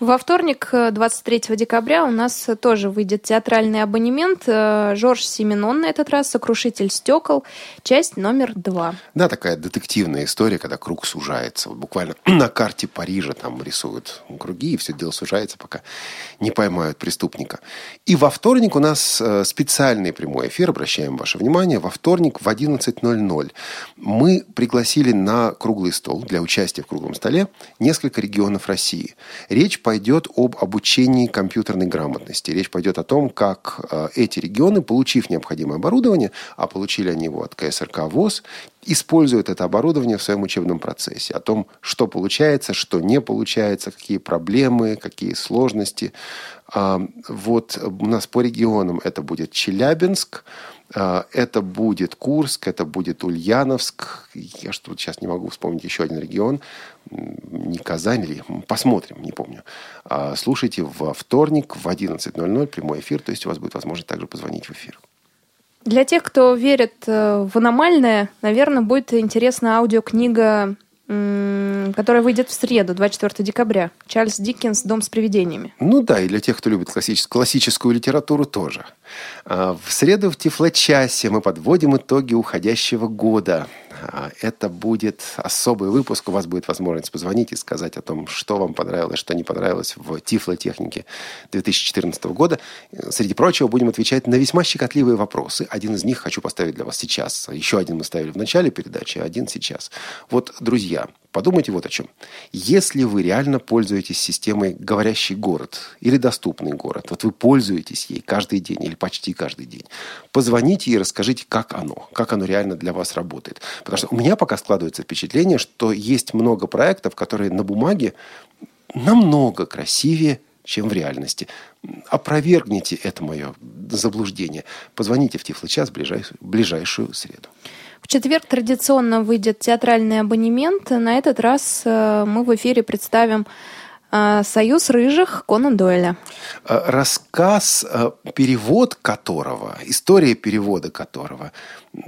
Во вторник, э, 23 декабря, у нас э, тоже выйдет театральный абонемент. Э, Жорж Семенон на этот раз, «Сокрушитель стекол», часть номер два. Да, такая детективная история, когда круг сужается. Буквально на карте Парижа там рисуют круги, и все дело сужается, пока не поймают преступника. И во вторник у нас э, специальный прямой эфир, обращаем ваше внимание, во вторник в 11.00 мы пригласили на круглый стол для участия в круглом столе несколько регионов России. Речь пойдет об обучении компьютерной грамотности. Речь пойдет о том, как э, эти регионы, получив необходимое оборудование, а получили они его от КСРК ВОЗ, используют это оборудование в своем учебном процессе. О том, что получается, что не получается, какие проблемы, какие сложности. А, Вот у нас по регионам это будет Челябинск, а, это будет Курск, это будет Ульяновск. Я что то сейчас не могу вспомнить еще один регион. Не Казань ли? Посмотрим, не помню. А, Слушайте во вторник в 11.00 прямой эфир, то есть у вас будет возможность также позвонить в эфир. Для тех, кто верит э, в аномальное, наверное, будет интересна аудиокнига, которая выйдет в среду, 24 декабря. Чарльз Диккенс «Дом с привидениями». Ну да, и для тех, кто любит классическую, классическую литературу тоже. А, В среду в Тифлочасе мы подводим итоги уходящего года. А, Это будет особый выпуск. У вас будет возможность позвонить и сказать о том, что вам понравилось, что не понравилось в Тифлотехнике 2014 года. Среди прочего, будем отвечать на весьма щекотливые вопросы. Один из них хочу поставить для вас сейчас. Еще один мы ставили в начале передачи, а один сейчас. Вот, друзья, Подумайте вот о чем. Если вы реально пользуетесь системой «говорящий город» или «доступный город», вот вы пользуетесь ей каждый день или почти каждый день, позвоните и расскажите, как оно, как оно реально для вас работает. Потому что у меня пока складывается впечатление, что есть много проектов, которые на бумаге намного красивее, чем в реальности. Опровергните это мое заблуждение. Позвоните в Тифлочас в ближайшую, ближайшую среду. В четверг традиционно выйдет театральный абонемент. На этот раз э, мы в эфире представим э, «Союз рыжих» Конан Дойля. Э, Рассказ, перевод которого, история перевода которого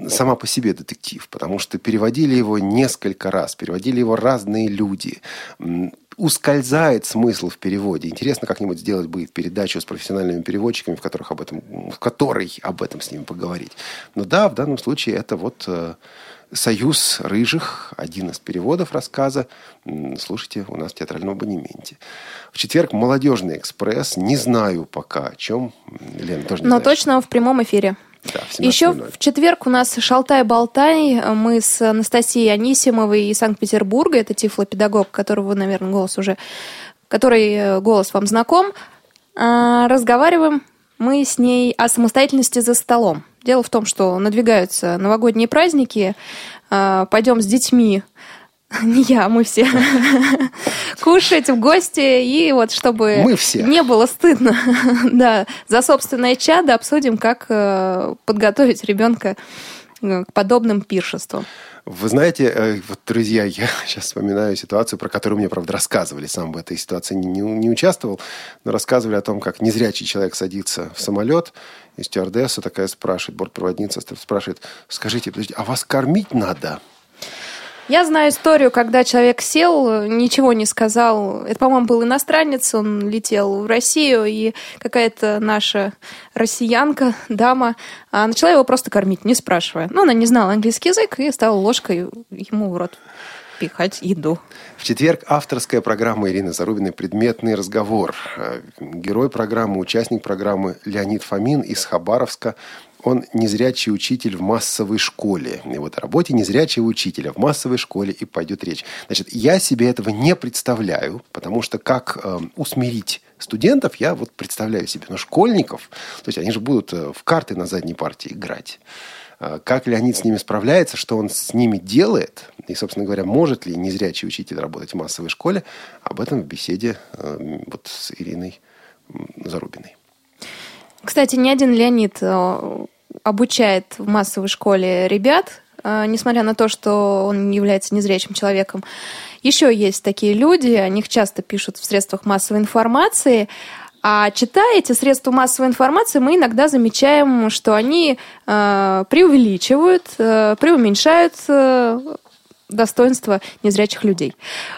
сама по себе детектив, потому что переводили его несколько раз, переводили его разные люди. Ускользает смысл в переводе. Интересно как-нибудь сделать бы передачу с профессиональными переводчиками, в, которых об этом, в которой об этом с ними поговорить. Но да, в данном случае это вот э, «Союз рыжих», один из переводов рассказа. Слушайте у нас в театральном абонементе. В четверг «Молодежный экспресс». Не знаю пока о чем. Лена тоже не Но знаешь. точно в прямом эфире. Да, в Еще 17:00. в четверг у нас «Шалтай-болтай». Мы с Анастасией Анисимовой из Санкт-Петербурга. Это тифлопедагог, которого, наверное, голос уже... Который э, голос вам знаком. А, Разговариваем мы с ней о самостоятельности за столом. Дело в том, что надвигаются новогодние праздники. А, Пойдем с детьми не я, мы все кушать в гости, и вот чтобы Мы все. не было стыдно, да, за собственное чадо обсудим, как э, подготовить ребенка э, к подобным пиршествам. Вы знаете, э, вот, друзья, я сейчас вспоминаю ситуацию, про которую мне, правда, рассказывали. Сам в этой ситуации не, не- не участвовал, но рассказывали о том, как незрячий человек садится в самолет, и стюардесса такая спрашивает, бортпроводница спрашивает, скажите, подождите, а вас кормить надо? Я знаю историю, когда человек сел, ничего не сказал. Это, по-моему, был иностранец, он летел в Россию, и какая-то наша россиянка, дама, а, начала его просто кормить, не спрашивая. Ну, она не знала английский язык и стала ложкой ему в рот пихать еду. В четверг авторская программа Ирины Зарубиной «Предметный разговор». Э, Герой программы, участник программы Леонид Фомин из Хабаровска. Он незрячий учитель в массовой школе. И вот о работе незрячего учителя в массовой школе и пойдет речь. Значит, я себе этого не представляю, потому что как э, усмирить студентов, я вот представляю себе. Но школьников, то есть они же будут э, в карты на задней партии играть. А, Как Леонид с ними справляется, что он с ними делает, и, собственно говоря, может ли незрячий учитель работать в массовой школе, об этом в беседе э, вот с Ириной Зарубиной. Кстати, ни один Леонид э, обучает в массовой школе ребят, э, несмотря на то, что он не является незрячим человеком. Еще есть такие люди, о них часто пишут в средствах массовой информации. А читая эти средства массовой информации, мы иногда замечаем, что они э, преувеличивают, э, преуменьшают э, достоинства незрячих людей.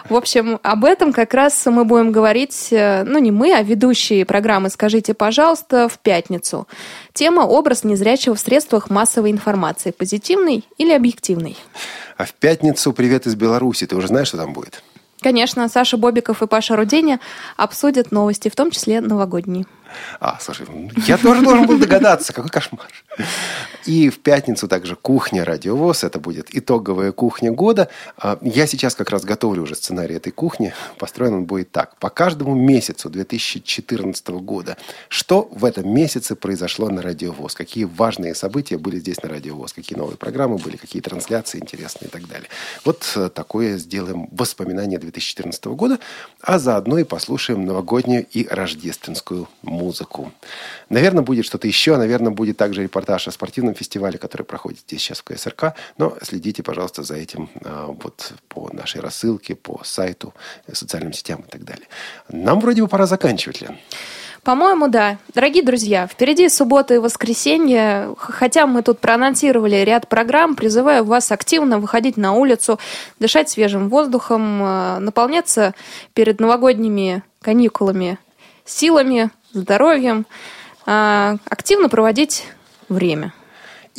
В общем, об этом как раз мы будем говорить, э, ну не мы, а ведущие программы «Скажите, пожалуйста» в пятницу. Тема «Образ незрячего в средствах массовой информации. Позитивный или объективный?» А в пятницу «Привет из Беларуси». Ты уже знаешь, что там будет? Конечно, Саша Бобиков и Паша Руденя обсудят новости, в том числе новогодние. А, слушай, я тоже должен был догадаться. Какой кошмар. И в пятницу также кухня Радиовоз. Это будет итоговая кухня года. А, Я сейчас как раз готовлю уже сценарий этой кухни. Построен он будет так. По каждому месяцу 2014 года. Что в этом месяце произошло на Радиовоз? Какие важные события были здесь на Радиовоз? Какие новые программы были? Какие трансляции интересные и так далее. Вот э, такое сделаем воспоминание 2014 года. А заодно и послушаем новогоднюю и рождественскую музыку. Наверное, будет что-то еще. Наверное, будет также репортаж о спортивном фестивале, который проходит здесь сейчас в КСРК. Но следите, пожалуйста, за этим а, вот по нашей рассылке, по сайту, социальным сетям и так далее. Нам вроде бы пора заканчивать, Лен. По-моему, да. Дорогие друзья, впереди суббота и воскресенье. Хотя мы тут проанонсировали ряд программ, призываю вас активно выходить на улицу, дышать свежим воздухом, э, наполняться перед новогодними каникулами силами, здоровьем, э, активно проводить время.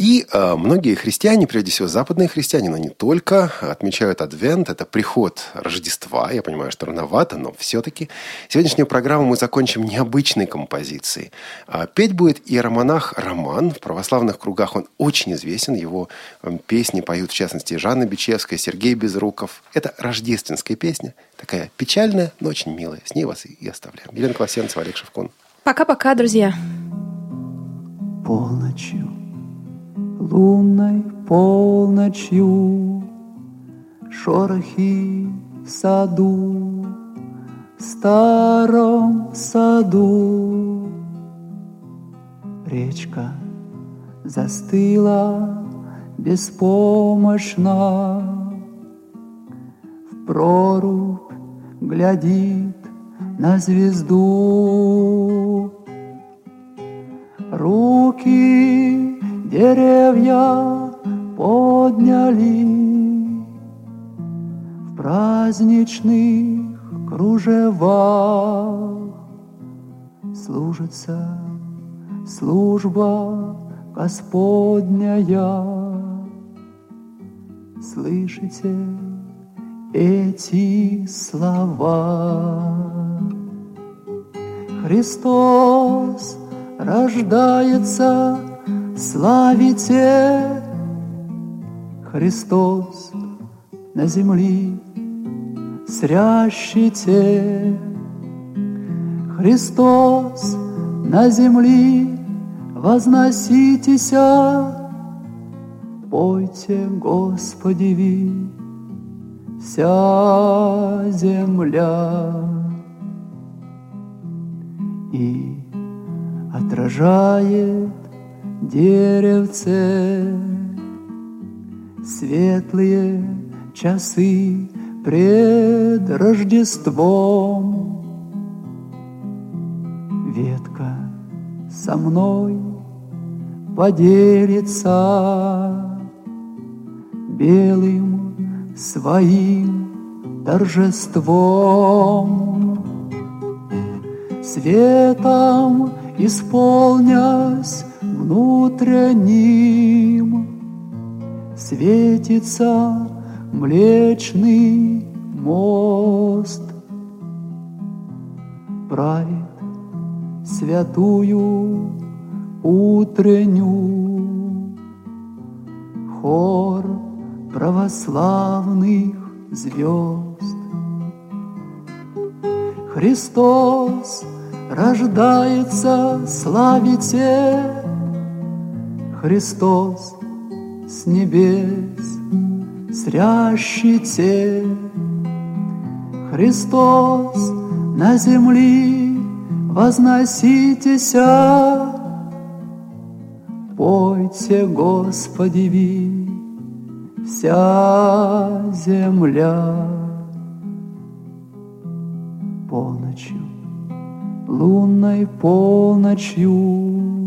И э, многие христиане, прежде всего западные христиане, но не только, отмечают Адвент. Это приход Рождества. Я понимаю, что рановато, но все-таки. Сегодняшнюю программу мы закончим необычной композицией. А, петь будет иеромонах Роман. В православных кругах он очень известен. Его э, песни поют, в частности, Жанна Бичевская, Сергей Безруков. Это рождественская песня. Такая печальная, но очень милая. С ней вас и и оставляем. Елена Класенцева, Олег Шевкун. Пока-пока, друзья. полночью, лунной полночью, Шорохи в саду, в старом саду. Речка застыла беспомощно, В прорубь глядит на звезду. Руки деревья подняли В праздничных кружевах Служится служба Господняя. Слышите эти слова? Христос рождается славите Христос на землі срящите Христос на землі возноситеся, пойте Господеви, вся земля. И отражает деревце светлые часы пред Рождеством. Ветка со мной поделится белым своим торжеством. Светом исполнясь внутренним, Светится Млечный мост. Правит святую утреннюю. Хор православных звезд. Христос рождается, славите, Христос с небес срящите. Христос на земли возноситеся, Пойте, Господи, ви, вся земля. Полночью, лунной полночью,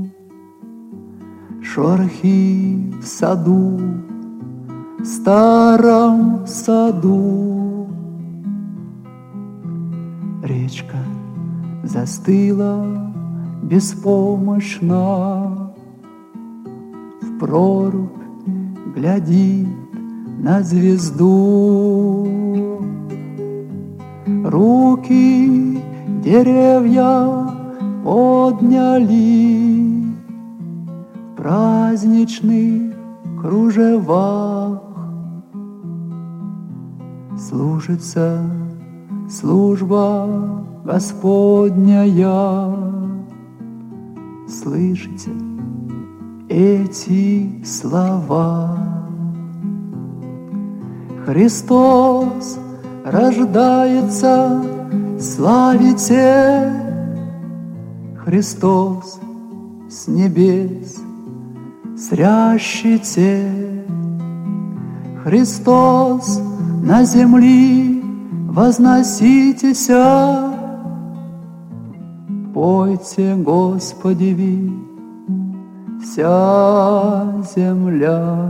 Шорохи в саду старом саду. Речка застыла беспомощно, В прорубь глядит на звезду. Руки деревья подняли в праздничных кружевах служится служба Господняя. Слышите эти слова? Христос рождается, славите Христос с небес срящите Христос на земли возноситеся, Пойте, Господи, ви, вся земля.